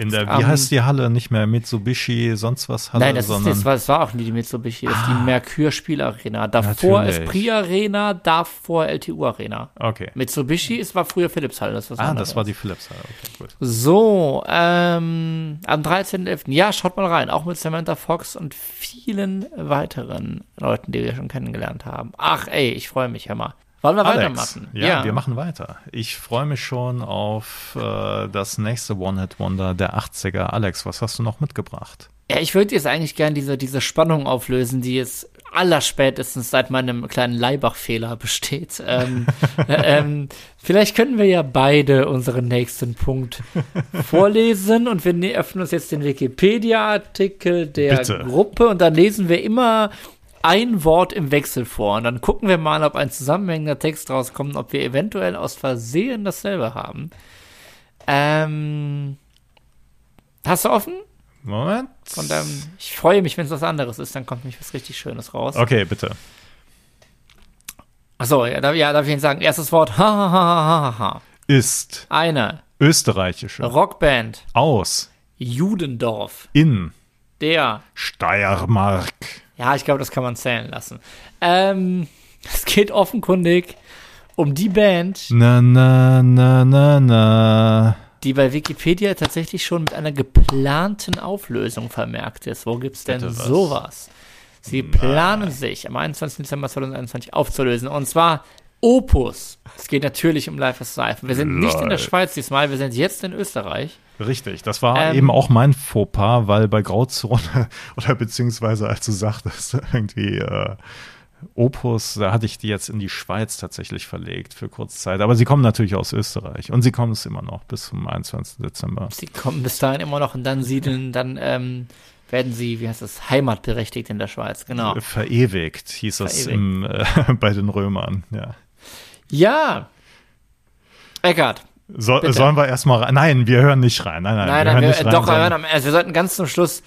In der, wie am- heißt die Halle? Nicht mehr Mitsubishi, sonst was Halle, Nein, das, ist, sondern war, das war auch nie die Mitsubishi, das ist die Mercure Spielarena. Davor Natürlich. Esprit Arena, davor LTU Arena. Okay. Mitsubishi, es war früher Philips Halle, das ist was Ah, anderes. das war die Philips Halle. Okay, gut. So, ähm, am 13.11. Ja, schaut mal rein. Auch mit Samantha Fox und vielen weiteren Leuten, die wir schon kennengelernt haben. Ach, ey, ich freue mich, hör mal. Wollen wir Alex, weitermachen? ja, wir machen weiter. Ich freue mich schon auf äh, das nächste One-Hit-Wonder der 80er. Alex, was hast du noch mitgebracht? Ja, ich würde jetzt eigentlich gerne diese, diese Spannung auflösen, die jetzt allerspätestens seit meinem kleinen Leibach-Fehler besteht. Ähm, äh, ähm, vielleicht könnten wir ja beide unseren nächsten Punkt vorlesen und wir ne- öffnen uns jetzt den Wikipedia-Artikel der Bitte. Gruppe und dann lesen wir immer ein Wort im Wechsel vor und dann gucken wir mal, ob ein zusammenhängender Text rauskommt, ob wir eventuell aus Versehen dasselbe haben. Ähm, hast du offen? Moment. Von deinem, ich freue mich, wenn es was anderes ist, dann kommt nämlich was richtig Schönes raus. Okay, bitte. Achso, ja, darf, ja, darf ich Ihnen sagen, erstes Wort, ha, ha, ha, ha, ha. Ist Eine österreichische Rockband, aus Judendorf, in der, Steiermark. Ja, ich glaube, das kann man zählen lassen. Ähm, es geht offenkundig um die Band, Na, na, na, na, na. die bei Wikipedia tatsächlich schon mit einer geplanten Auflösung vermerkt ist. Wo gibt's denn Bitte was? sowas? Sie planen sich am 21. Dezember 2021 aufzulösen. Und zwar Opus. Es geht natürlich um Life is Life. Wir sind nicht in der. Schweiz diesmal, wir sind jetzt in Österreich. Richtig, das war Ähm, eben auch mein Fauxpas, weil bei Grauzone oder beziehungsweise als du sagtest, irgendwie äh, Opus, da hatte ich die jetzt in die Schweiz tatsächlich verlegt für kurze Zeit. Aber sie kommen natürlich aus Österreich und sie kommen es immer noch bis zum 21. Dezember. Sie kommen bis dahin immer noch und dann siedeln, dann ähm, werden sie, wie heißt das, heimatberechtigt in der Schweiz. Genau. Verewigt hieß es Verewigt. im, äh, bei den Römern. Ja. Ja. Eckart. So, sollen wir erstmal rein? Nein, wir hören nicht rein. Nein, nein, Nein, wir nein, hören wir, nicht rein. doch, wir hören am, also wir sollten ganz zum Schluss.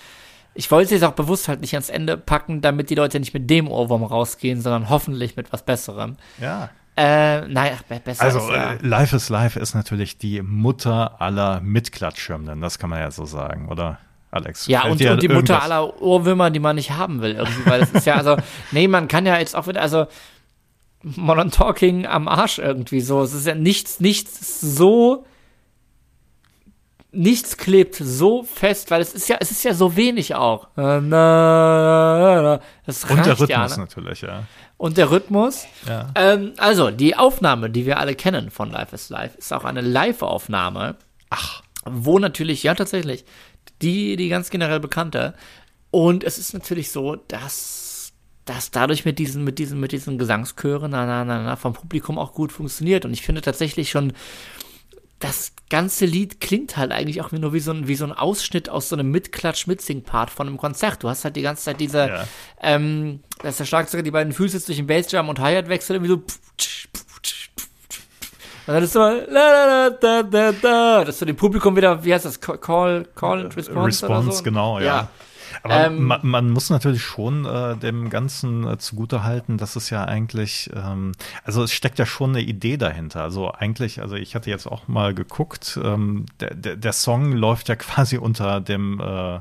Ich wollte es jetzt auch bewusst halt nicht ans Ende packen, damit die Leute nicht mit dem Ohrwurm rausgehen, sondern hoffentlich mit was Besserem. ja. Äh, be- besser Also, ist ja. äh, Life is Life ist natürlich die Mutter aller Mitklatschschirmenden, das kann man ja so sagen, oder? Alex. Ja, und, und die Mutter irgendwas- aller Ohrwürmer, die man nicht haben will, irgendwie, weil das ist ja, also, nee, man kann ja jetzt auch wieder, also, Modern Talking am Arsch irgendwie so. Es ist ja nichts, nichts so, nichts klebt so fest, weil es ist ja, es ist ja so wenig auch. Und der reicht ja, Rhythmus ne? natürlich, ja. Und der Rhythmus. ja. Ähm, also, die Aufnahme, die wir alle kennen von Life is Life, ist auch eine Live-Aufnahme. Ach. Wo natürlich, ja tatsächlich, die, die ganz generell bekannte. Und es ist natürlich so, dass das dadurch mit diesen, mit diesen, mit diesen Gesangschören na, na, na, na, vom Publikum auch gut funktioniert. Und ich finde tatsächlich schon, das ganze Lied klingt halt eigentlich auch nur wie so ein, wie so ein Ausschnitt aus so einem Mitklatsch-Mitsing-Part von einem Konzert. Du hast halt die ganze Zeit diese, ja. ähm, dass der Schlagzeuger die beiden Füße den Bassdrum und Hi-Hat wechselt, irgendwie so und dann ist so la, la, da, da, da, dass du dem Publikum wieder, wie heißt das, Call, Call and Response? Response, so? genau, ja. ja. Aber ähm, man, man, muss natürlich schon äh, dem Ganzen äh, zugutehalten, dass es ja eigentlich, ähm, also es steckt ja schon eine Idee dahinter. Also eigentlich, also ich hatte jetzt auch mal geguckt, ähm, der, der, der Song läuft ja quasi unter dem, äh,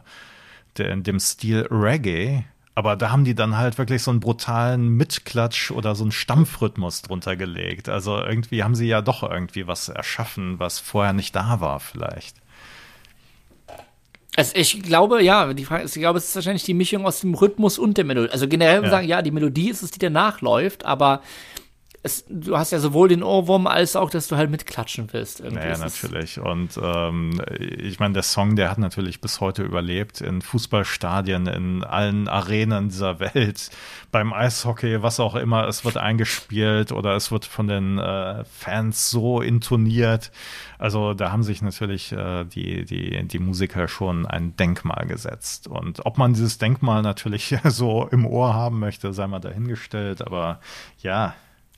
der, dem Stil Reggae. Aber da haben die dann halt wirklich so einen brutalen Mitklatsch oder so einen Stampfrhythmus drunter gelegt. Also irgendwie haben sie ja doch irgendwie was erschaffen, was vorher nicht da war, vielleicht. Also ich glaube, ja, die Frage ist, ich glaube, es ist wahrscheinlich die Mischung aus dem Rhythmus und der Melodie. Also generell ja. sagen, ja, die Melodie ist es, die danach läuft, aber es, du hast ja sowohl den Ohrwurm als auch, dass du halt mitklatschen willst. Irgendwie naja, natürlich. Und ähm, ich meine, der Song, der hat natürlich bis heute überlebt in Fußballstadien, in allen Arenen dieser Welt, beim Eishockey, was auch immer. Es wird eingespielt oder es wird von den äh, Fans so intoniert. Also da haben sich natürlich äh, die, die, die Musiker schon ein Denkmal gesetzt. Und ob man dieses Denkmal natürlich so im Ohr haben möchte, sei mal dahingestellt. Aber ja,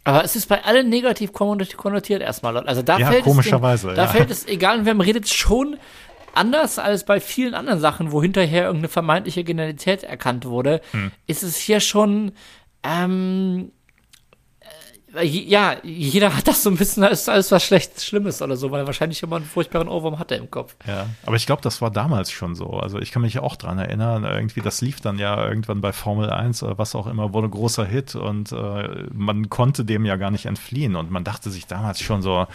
aber es ist bei allen negativ konnotiert erstmal. Also da ja, fällt komischerweise, es, den, da fällt es, egal wer redet, schon anders als bei vielen anderen Sachen, wo hinterher irgendeine vermeintliche Genialität erkannt wurde, hm. ist es hier schon ähm, ja, jeder hat das so ein bisschen als, als was Schlechtes, Schlimmes oder so, weil er wahrscheinlich immer einen furchtbaren Ohrwurm hatte im Kopf. Ja, aber ich glaube, das war damals schon so. Also ich kann mich auch dran erinnern, irgendwie, das lief dann ja irgendwann bei Formel 1 oder was auch immer, wurde großer Hit und äh, man konnte dem ja gar nicht entfliehen und man dachte sich damals schon so,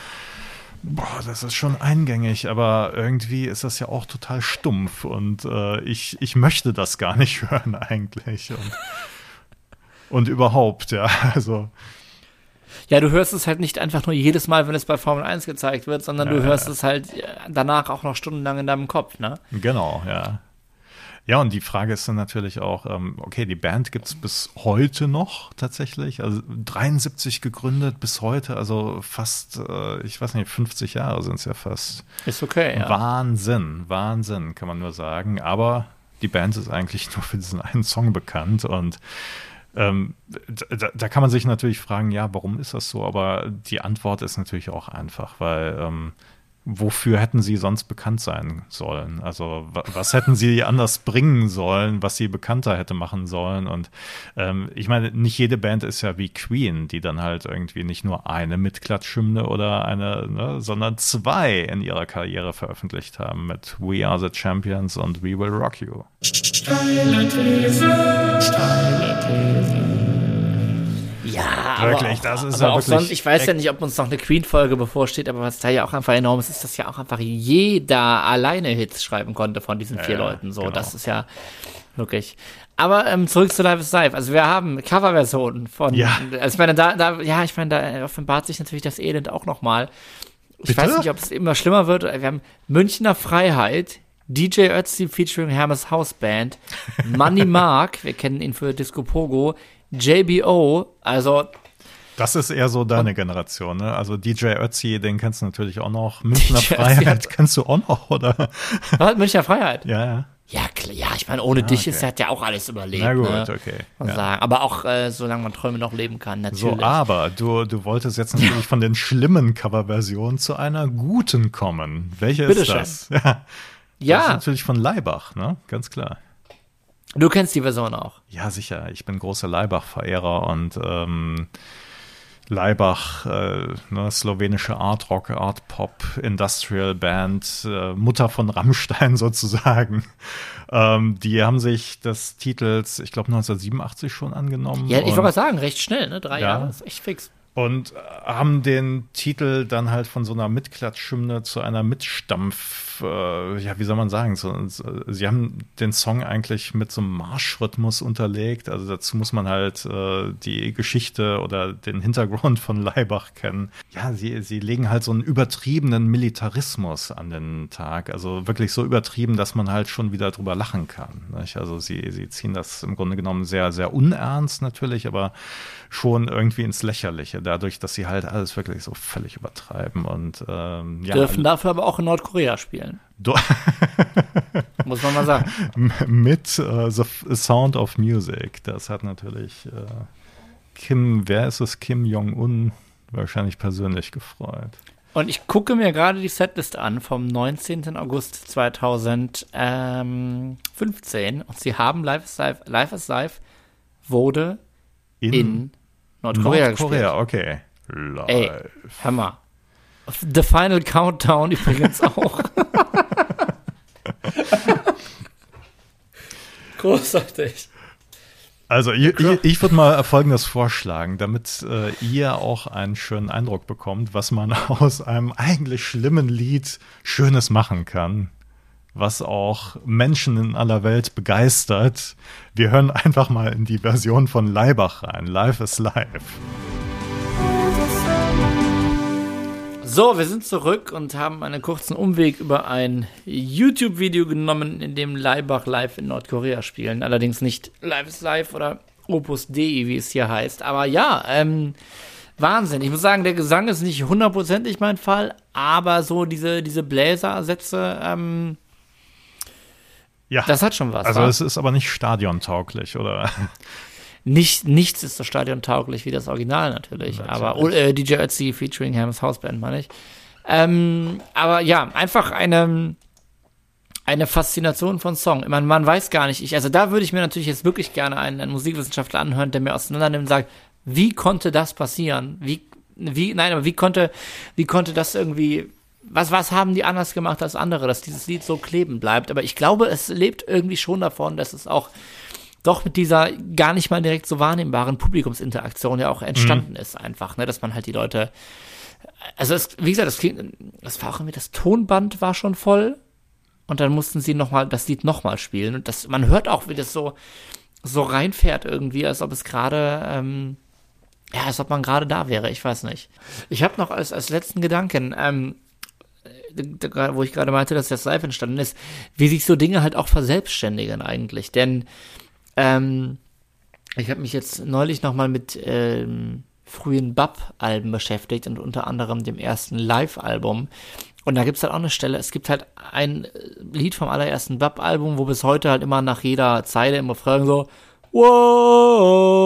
boah, das ist schon eingängig, aber irgendwie ist das ja auch total stumpf und äh, ich, ich möchte das gar nicht hören eigentlich. Und, und überhaupt, ja, also ja, du hörst es halt nicht einfach nur jedes Mal, wenn es bei Formel 1 gezeigt wird, sondern du hörst es halt danach auch noch stundenlang in deinem Kopf, ne? Genau, ja. Ja, und die Frage ist dann natürlich auch, ähm, okay, die Band gibt es bis heute noch tatsächlich, also 73 gegründet bis heute, also fast, äh, ich weiß nicht, 50 Jahre sind es ja fast. Ist okay, ja. Wahnsinn, Wahnsinn, kann man nur sagen. Aber die Band ist eigentlich nur für diesen einen Song bekannt und ähm, da, da, kann man sich natürlich fragen, ja, warum ist das so? Aber die Antwort ist natürlich auch einfach, weil ähm, wofür hätten sie sonst bekannt sein sollen? Also was hätten sie anders bringen sollen, was sie bekannter hätte machen sollen? Und ähm, ich meine, nicht jede Band ist ja wie Queen, die dann halt irgendwie nicht nur eine Mitklatschhymne oder eine, ne, sondern zwei in ihrer Karriere veröffentlicht haben mit We Are the Champions und We Will Rock You. Steile These, steile These. Ja, wirklich, auch, das ist aber ja auch sonst, ich weiß ja nicht, ob uns noch eine Queen-Folge bevorsteht, aber was da ja auch einfach enorm ist, ist, dass ja auch einfach jeder alleine Hits schreiben konnte von diesen vier ja, Leuten. So, genau. das ist ja wirklich. Aber ähm, zurück zu Live is Live. Also wir haben Coverversionen von. Ja. Also ich meine, da, da, ja, ich meine, da offenbart sich natürlich das Elend auch nochmal. Ich Bitte? weiß nicht, ob es immer schlimmer wird. Wir haben Münchner Freiheit, DJ Ötzi featuring Hermes House Band, Money Mark, wir kennen ihn für Disco Pogo, JBO, also das ist eher so deine Generation, ne? Also DJ Ötzi, den kennst du natürlich auch noch. Münchner DJ Freiheit kennst du auch noch, oder? Was, Münchner Freiheit? Ja, ja. Ja, klar, ja, ich meine, ohne ja, dich okay. ist, hat ja auch alles überlebt. Na gut, ne? okay. Ja. Sagen. Aber auch, äh, solange man Träume noch leben kann, natürlich. So, aber du, du wolltest jetzt natürlich von den schlimmen Coverversionen zu einer guten kommen. Welche Bitte ist das? Schön. Ja. ja. Das ist natürlich von Leibach, ne? Ganz klar. Du kennst die Version auch. Ja, sicher. Ich bin großer Leibach-Verehrer und ähm, Leibach, äh, ne, slowenische Art Rock, Art Pop, Industrial Band, äh, Mutter von Rammstein sozusagen. Ähm, die haben sich des Titels, ich glaube 1987 schon angenommen. Ja, ich wollte mal sagen, recht schnell, ne? Drei ja, Jahre ist echt fix. Und haben den Titel dann halt von so einer Mitklatschhymne zu einer Mitstampf, äh, ja, wie soll man sagen, so, sie haben den Song eigentlich mit so einem Marschrhythmus unterlegt, also dazu muss man halt äh, die Geschichte oder den Hintergrund von Leibach kennen. Ja, sie, sie legen halt so einen übertriebenen Militarismus an den Tag, also wirklich so übertrieben, dass man halt schon wieder drüber lachen kann. Nicht? Also sie, sie ziehen das im Grunde genommen sehr, sehr unernst natürlich, aber schon irgendwie ins Lächerliche, dadurch, dass sie halt alles wirklich so völlig übertreiben und ähm, ja. Dürfen dafür aber auch in Nordkorea spielen. Muss man mal sagen. Mit uh, The Sound of Music. Das hat natürlich uh, Kim, wer ist es? Kim Jong-un wahrscheinlich persönlich gefreut. Und ich gucke mir gerade die Setlist an vom 19. August 2015 und sie haben Live is Live, Live is Live wurde in, in Nordkorea, Nordkorea okay. Live. Ey, Hammer. The Final Countdown übrigens auch. Großartig. Also ich, ich, ich würde mal Folgendes vorschlagen, damit äh, ihr auch einen schönen Eindruck bekommt, was man aus einem eigentlich schlimmen Lied Schönes machen kann, was auch Menschen in aller Welt begeistert. Wir hören einfach mal in die Version von Leibach rein. Life is Life. So, wir sind zurück und haben einen kurzen Umweg über ein YouTube-Video genommen, in dem Leibach live in Nordkorea spielen. Allerdings nicht Live is Live oder Opus Dei, wie es hier heißt. Aber ja, ähm, Wahnsinn. Ich muss sagen, der Gesang ist nicht hundertprozentig mein Fall, aber so diese, diese Bläsersätze, ähm, ja. Das hat schon was. Also, es ist aber nicht stadiontauglich, oder? Nicht, nichts ist so stadiontauglich wie das Original natürlich. natürlich. Aber oh, äh, DJ Ötzi featuring Hams Houseband, meine ich. Ähm, aber ja, einfach eine, eine Faszination von Song. Man, man weiß gar nicht, ich, also da würde ich mir natürlich jetzt wirklich gerne einen, einen Musikwissenschaftler anhören, der mir auseinander nimmt und sagt, wie konnte das passieren? Wie, wie, nein, aber wie konnte, wie konnte das irgendwie, was, was haben die anders gemacht als andere, dass dieses Lied so kleben bleibt? Aber ich glaube, es lebt irgendwie schon davon, dass es auch doch mit dieser gar nicht mal direkt so wahrnehmbaren Publikumsinteraktion ja auch entstanden mhm. ist, einfach, ne, dass man halt die Leute, also es, wie gesagt, das klingt, das war auch irgendwie, das Tonband war schon voll und dann mussten sie nochmal das Lied nochmal spielen und das, man hört auch, wie das so, so reinfährt irgendwie, als ob es gerade, ähm, ja, als ob man gerade da wäre, ich weiß nicht. Ich habe noch als, als letzten Gedanken, ähm, wo ich gerade meinte, dass das live entstanden ist, wie sich so Dinge halt auch verselbstständigen eigentlich. Denn ähm, ich habe mich jetzt neulich nochmal mit ähm, frühen Bub-Alben beschäftigt und unter anderem dem ersten Live-Album. Und da gibt es halt auch eine Stelle, es gibt halt ein Lied vom allerersten Bub-Album, wo bis heute halt immer nach jeder Zeile immer fragen so, wow,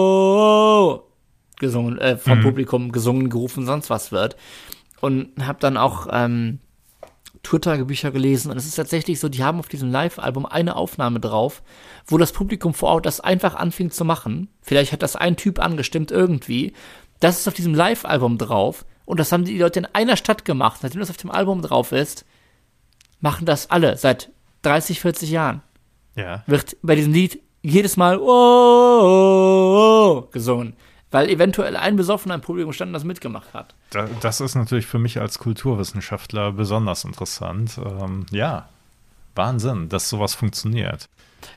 gesungen, äh, vom mhm. Publikum gesungen, gerufen, sonst was wird. Und habe dann auch ähm, Tourtagebücher gelesen und es ist tatsächlich so, die haben auf diesem Live-Album eine Aufnahme drauf, wo das Publikum vor Ort das einfach anfing zu machen. Vielleicht hat das ein Typ angestimmt irgendwie. Das ist auf diesem Live-Album drauf und das haben die Leute in einer Stadt gemacht. Seitdem das auf dem Album drauf ist, machen das alle seit 30, 40 Jahren. Ja. Wird bei diesem Lied jedes Mal oh, oh, oh, gesungen weil eventuell ein Besoffener im Publikum stand und das mitgemacht hat. das ist natürlich für mich als Kulturwissenschaftler besonders interessant. Ähm, ja, Wahnsinn, dass sowas funktioniert.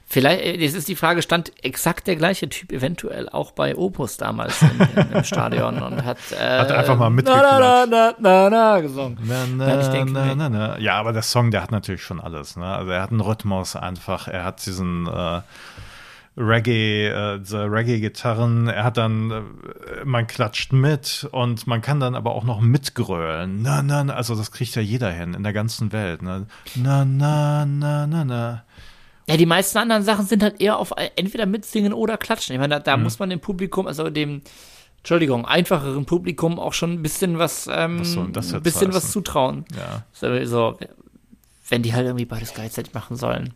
Vielleicht, äh, jetzt ist die Frage, stand exakt der gleiche Typ eventuell auch bei Opus damals in, in, im Stadion und hat, äh, hat einfach mal mitgeklatscht. Na, na, na, na, gesungen. Na, na, ich denke, na, na, na. Ja, aber der Song, der hat natürlich schon alles. Ne? Also er hat einen Rhythmus einfach, er hat diesen äh, Reggae, äh, Reggae-Gitarren. Er hat dann, äh, man klatscht mit und man kann dann aber auch noch mitgrölen. Na, na, na, also das kriegt ja jeder hin in der ganzen Welt. Ne? Na, na, na, na, na. Ja, die meisten anderen Sachen sind halt eher auf entweder mitsingen oder klatschen. Ich meine, da, da mhm. muss man dem Publikum, also dem, Entschuldigung, einfacheren Publikum auch schon ein bisschen was, ähm, was ein bisschen was zutrauen. Ja. So, wenn die halt irgendwie beides gleichzeitig machen sollen.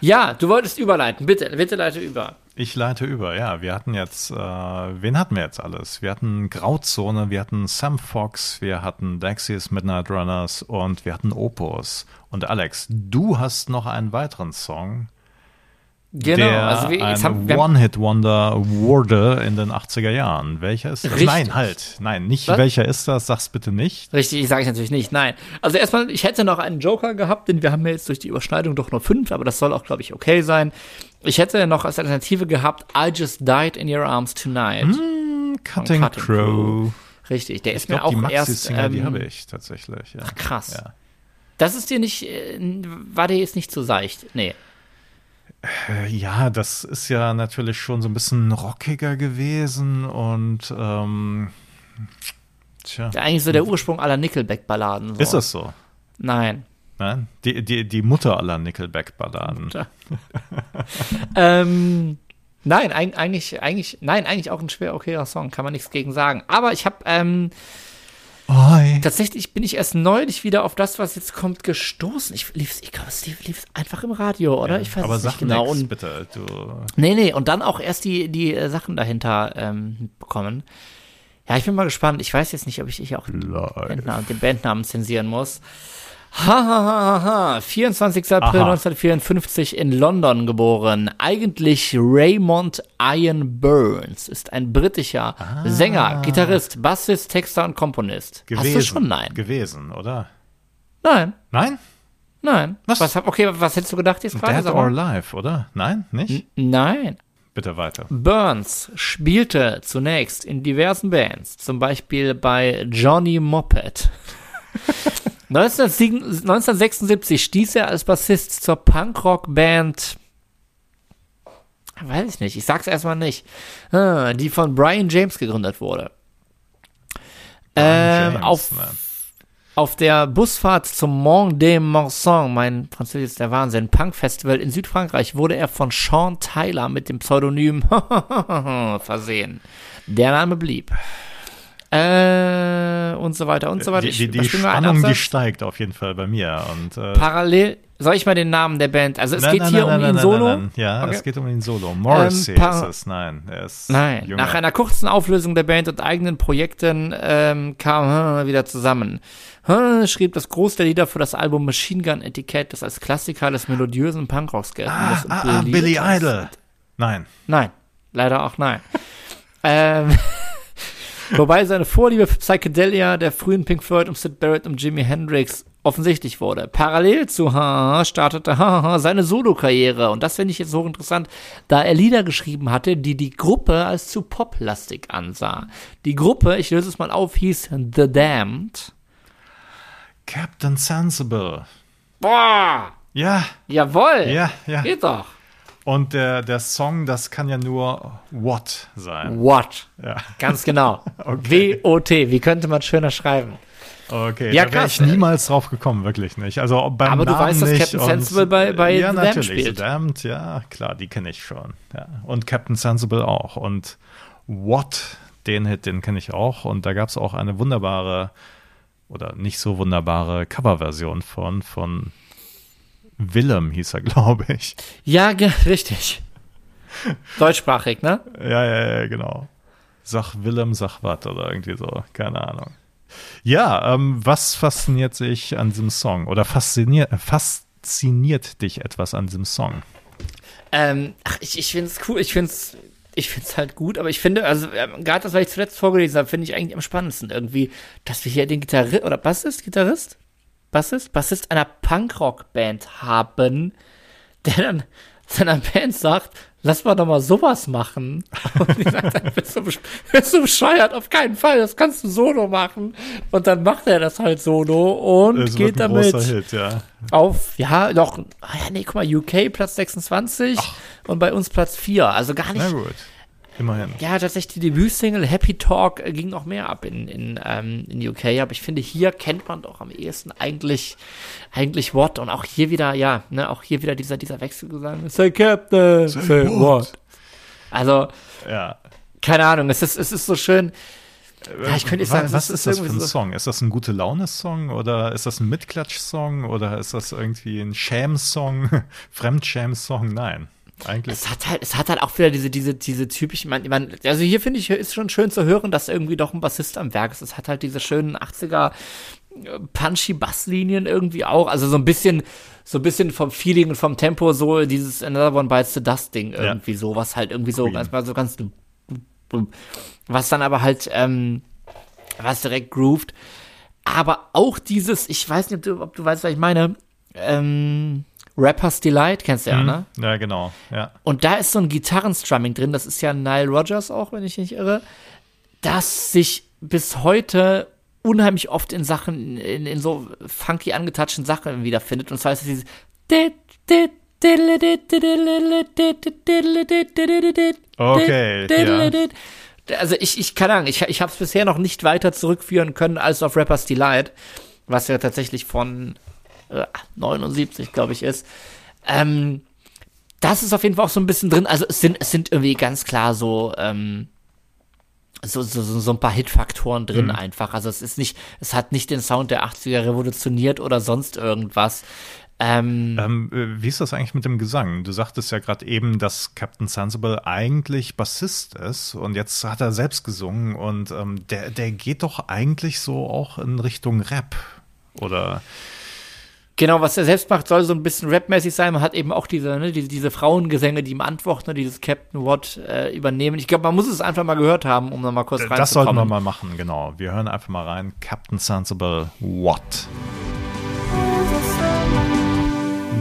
Ja, du wolltest überleiten. Bitte, bitte leite über. Ich leite über, ja. Wir hatten jetzt, äh, wen hatten wir jetzt alles? Wir hatten Grauzone, wir hatten Sam Fox, wir hatten Daxies Midnight Runners und wir hatten Opus. Und Alex, du hast noch einen weiteren Song. Genau, der also wir- jetzt ein haben- wir One-Hit-Wonder wurde in den 80er Jahren. Welcher ist das? Richtig. Nein, halt. Nein, nicht Was? welcher ist das? Sag's bitte nicht. Richtig, sage ich natürlich nicht. Nein. Also erstmal, ich hätte noch einen Joker gehabt, denn wir haben ja jetzt durch die Überschneidung doch nur fünf, aber das soll auch, glaube ich, okay sein. Ich hätte noch als Alternative gehabt, I Just Died in Your Arms Tonight. Cutting, Cutting Crow. Richtig, der ist Ich mir glaube, die auch erst. Die ähm, habe ich tatsächlich. Ja. krass. Ja. Das ist dir nicht, äh, war dir jetzt nicht so seicht? Nee. Äh, Ja, das ist ja natürlich schon so ein bisschen rockiger gewesen und ähm, tja. Ja, eigentlich so der Ursprung aller Nickelback-Balladen. So. Ist das so? Nein. Nein? Die, die, die Mutter aller Nickelback-Balladen. ähm, nein, eig- eigentlich, eigentlich, nein, eigentlich auch ein schwer okayer Song, kann man nichts gegen sagen. Aber ich habe, ähm, Oi. tatsächlich bin ich erst neulich wieder auf das, was jetzt kommt, gestoßen. Ich lief's, ich glaube, es lief, lief's einfach im Radio, oder? ich weiß Aber es nicht genau. nix, bitte. Du, nee, nee, und dann auch erst die, die äh, Sachen dahinter ähm, bekommen. Ja, ich bin mal gespannt. Ich weiß jetzt nicht, ob ich, ich auch Bandnamen, den Bandnamen zensieren muss. Ha, ha, ha, ha, ha. 24. April Aha. 1954 in London geboren. Eigentlich Raymond Ian Burns ist ein britischer Sänger, Gitarrist, Bassist, Texter und Komponist. gewesen. Hast du schon? Nein. Gewesen, oder? Nein, Nein? nein. Was? Was, okay, was hättest du gedacht jetzt gerade? Dead or. Alive, oder? Nein? Nicht? Nein. Bitte weiter. Burns spielte zunächst in diversen Bands, zum Beispiel bei Johnny Moppet. 1907 1976 stieß er als Bassist zur Punkrock-Band, weiß ich nicht, ich sag's erstmal nicht, ah, die von Brian James gegründet wurde. Ähm, James, auf, ne? auf der Busfahrt zum Mont des Morsons, mein Französisch ist der Wahnsinn, Punk-Festival in Südfrankreich, wurde er von Sean Tyler mit dem Pseudonym versehen. Der Name blieb. Äh, und so weiter und so weiter. Die, Ich die, die Spannung, die steigt auf jeden Fall bei mir. Und, äh, Parallel, soll ich mal den Namen der Band? Also es nein, geht nein, hier nein, um ihn solo. Ja, Okay. es geht um ihn solo. Morrissey Ähm, ist es. Nein, er ist Nein, jünger. nach einer kurzen Auflösung der Band und eigenen Projekten ähm, kam hm, wieder zusammen. Hm, schrieb das Groß der Lieder für das Album Machine Gun Etikett, das als Klassiker des melodiösen Punkrocks gelten ah, muss. ah, ah, Billy. Idol. Nein. Nein, leider auch nein. ähm, wobei seine Vorliebe für Psychedelia der frühen Pink Floyd um Sid Barrett und Jimi Hendrix offensichtlich wurde. Parallel zu Ha startete Ha seine Solokarriere und das finde ich jetzt hochinteressant, da er Lieder geschrieben hatte, die die Gruppe als zu poplastig ansah. Die Gruppe, ich löse es mal auf, hieß The Damned. Captain Sensible. Boah, Ja, jawohl, ja, ja. geht doch. Und der, der Song, das kann ja nur What sein. What? Ja. Ganz genau. W-O-T. Wie könnte man schöner schreiben? Okay, Ja, da wäre ich niemals drauf gekommen, wirklich nicht. Also beim Aber du Namen weißt, dass Captain Sensible bei- bei ja, The Damned natürlich, spielt. Damned, ja, klar, die kenne ich schon. Ja. Und Captain Sensible auch. Und What, den Hit, den kenne ich auch. Und da gab es auch eine wunderbare oder nicht so wunderbare Coverversion von, von Willem hieß er, glaube ich. Ja, richtig. Deutschsprachig, ne? Ja, ja, ja, genau. Sag Willem, sag wat oder irgendwie so, keine Ahnung. Ja, ähm, was fasziniert sich an diesem Song? Oder fasziniert, fasziniert dich etwas an diesem Song? Ähm, ach, ich, ich finde es cool, ich finde es ich find's halt gut, aber ich finde, also ähm, gerade das, was ich zuletzt vorgelesen habe, finde ich eigentlich am spannendsten irgendwie, dass wir hier den Gitarrist, oder Bassist, Gitarrist? Bassist? Bassist einer Punkrock-Band haben, der dann seiner Band sagt, lass mal doch mal sowas machen. Und die sagt dann, bist du, bist du bescheuert? Auf keinen Fall, das kannst du solo machen. Und dann macht er das halt solo und Es geht damit Hit, ja. auf, ja, noch, ah ja, nee, guck mal, UK Platz 26 und bei uns Platz 4. Also gar nicht. Immerhin. Ja, tatsächlich die Debütsingle Happy Talk äh, ging noch mehr ab in, in, ähm, in UK, aber ich finde, hier kennt man doch am ehesten eigentlich, eigentlich What und auch hier wieder, ja, ne, auch hier wieder dieser, dieser Wechselgesang. Say Captain, say, what. Also, Ja. keine Ahnung, es ist, es ist so schön. Ja, ich könnte Wa- sagen, was ist das für ein so- Song? Ist das ein gute Laune-Song oder ist das ein Mitklatsch-Song oder ist das irgendwie ein Sham-Song, Fremdscham-Song? Nein, eigentlich. Es hat halt, es hat halt auch wieder diese, diese, diese typischen, man, man, also hier finde ich, ist schon schön zu hören, dass irgendwie doch ein Bassist am Werk ist. Es hat halt diese schönen 80er punchy Basslinien irgendwie auch. Also so ein bisschen, so ein bisschen vom Feeling und vom Tempo, so dieses Another One Bites the Dust Ding irgendwie ja. so, was halt irgendwie so, ganz, so ganz, was dann aber halt, ähm, was direkt grooved. Aber auch dieses, ich weiß nicht, ob du, ob du weißt, was ich meine, ähm, Rapper's Delight, kennst du ja, mhm. ne? Ja, genau, ja. Und da ist so ein Gitarrenstrumming drin, das ist ja Nile Rogers auch, wenn ich nicht irre, das sich bis heute unheimlich oft in Sachen, in, in so funky angetatschten Sachen wiederfindet. Und zwar ist es dieses Okay, ja. Also ich, ich kann sagen, ich, ich habe es bisher noch nicht weiter zurückführen können als auf Rapper's Delight, was ja tatsächlich von 79, glaube ich, ist. Ähm, das ist auf jeden Fall auch so ein bisschen drin. Also es sind, es sind irgendwie ganz klar so, ähm, so, so, so ein paar Hitfaktoren drin mhm. einfach. Also es ist nicht, es hat nicht den Sound der 80er revolutioniert oder sonst irgendwas. Ähm, ähm, äh, wie ist das eigentlich mit dem Gesang? Du sagtest ja gerade eben, dass Captain Sensible eigentlich Bassist ist und jetzt hat er selbst gesungen und ähm, der, der geht doch eigentlich so auch in Richtung Rap, oder? Genau, was er selbst macht, soll so ein bisschen rapmäßig sein. Man hat eben auch diese, ne, diese, diese Frauengesänge, die ihm antworten, dieses Captain Watt äh, übernehmen. Ich glaube, man muss es einfach mal gehört haben, um nochmal kurz reinzukommen. Das sollten wir mal machen, genau. Wir hören einfach mal rein. Captain Sensible Watt.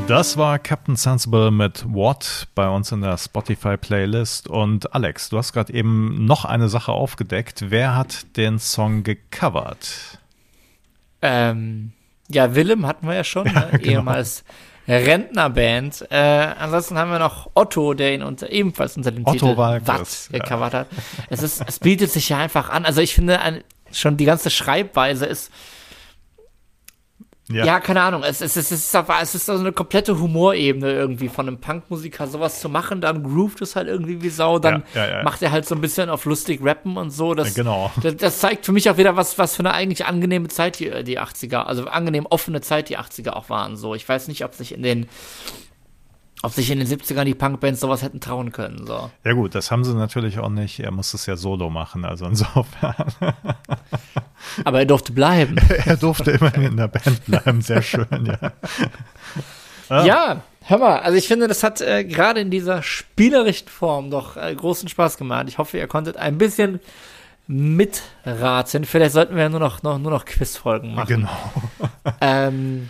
Das war Captain Sensible mit What bei uns in der Spotify-Playlist. Und Alex, du hast gerade eben noch eine Sache aufgedeckt. Wer hat den Song gecovert? Ähm, ja, Willem hatten wir ja schon, ja, ne? genau. ehemals Rentnerband. Äh, ansonsten haben wir noch Otto, der ihn unter, ebenfalls unter dem Otto Titel Watt gecovert ja. hat. Es, ist, es bietet sich ja einfach an. Also ich finde, ein, schon die ganze Schreibweise ist ja. ja, keine Ahnung. Es, es, es, ist, es ist so eine komplette Humorebene irgendwie von einem Punkmusiker sowas zu machen. Dann groovt es halt irgendwie wie Sau. Dann ja, ja, macht er halt so ein bisschen auf lustig rappen und so. Das, genau. Das, das, zeigt für mich auch wieder, was, was für eine eigentlich angenehme Zeit die, die 80er, also angenehm offene Zeit die 80er auch waren. So, ich weiß nicht, ob sich in den ob sich in den 70ern die Punkbands sowas hätten trauen können. So. Ja gut, das haben sie natürlich auch nicht. Er musste es ja solo machen, also insofern. Aber er durfte bleiben. er durfte immerhin in der Band bleiben, sehr schön, ja. Ah. Ja, hör mal, also ich finde, das hat äh, gerade in dieser spielerischen Form doch äh, großen Spaß gemacht. Ich hoffe, ihr konntet ein bisschen mitraten. Vielleicht sollten wir ja nur noch, noch, nur noch Quizfolgen machen. Genau. ähm,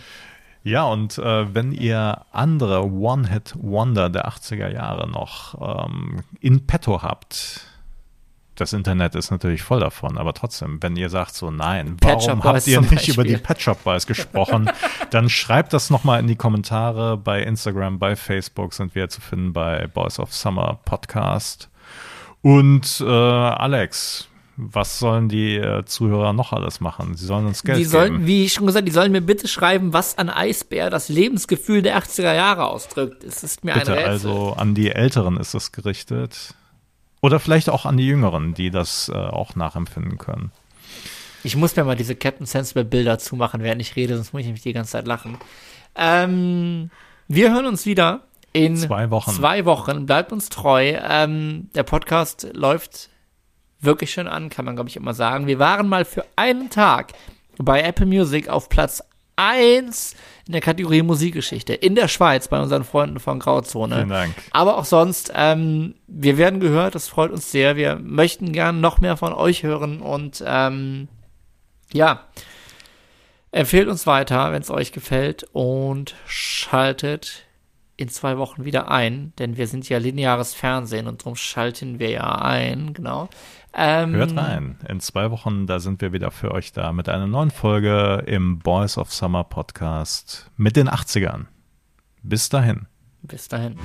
ja, und äh, wenn ihr andere One-Hit-Wonder der 80er Jahre noch ähm, in petto habt, das Internet ist natürlich voll davon, aber trotzdem, wenn ihr sagt so, nein, warum habt ihr nicht Beispiel. über die Pet Shop Boys gesprochen, dann schreibt das nochmal in die Kommentare bei Instagram, bei Facebook sind wir zu finden bei Boys of Summer Podcast. Und äh, Alex, was sollen die äh, Zuhörer noch alles machen? Sie sollen uns Geld die sollen, geben. Wie ich schon gesagt, die sollen mir bitte schreiben, was an Eisbär das Lebensgefühl der 80er Jahre ausdrückt. Es ist mir bitte, ein Rätsel. Also an die Älteren ist es gerichtet. Oder vielleicht auch an die Jüngeren, die das äh, auch nachempfinden können. Ich muss mir mal diese Captain Sensible Bilder zumachen, während ich rede, sonst muss ich nämlich die ganze Zeit lachen. Ähm, wir hören uns wieder in zwei Wochen. Zwei Wochen. Bleibt uns treu. Ähm, der Podcast läuft wirklich schön an, kann man, glaube ich, immer sagen. Wir waren mal für einen Tag bei Apple Music auf Platz 1 in der Kategorie Musikgeschichte in der Schweiz bei unseren Freunden von Grauzone. Vielen Dank. Aber auch sonst, ähm, wir werden gehört, das freut uns sehr. Wir möchten gern noch mehr von euch hören und ähm, ja, empfehlt uns weiter, wenn es euch gefällt und schaltet in zwei Wochen wieder ein, denn wir sind ja lineares Fernsehen und darum schalten wir ja ein, genau. Ähm, Hört rein. In zwei Wochen, da sind wir wieder für euch da mit einer neuen Folge im Boys of Summer Podcast mit den 80ern. Bis dahin. Bis dahin.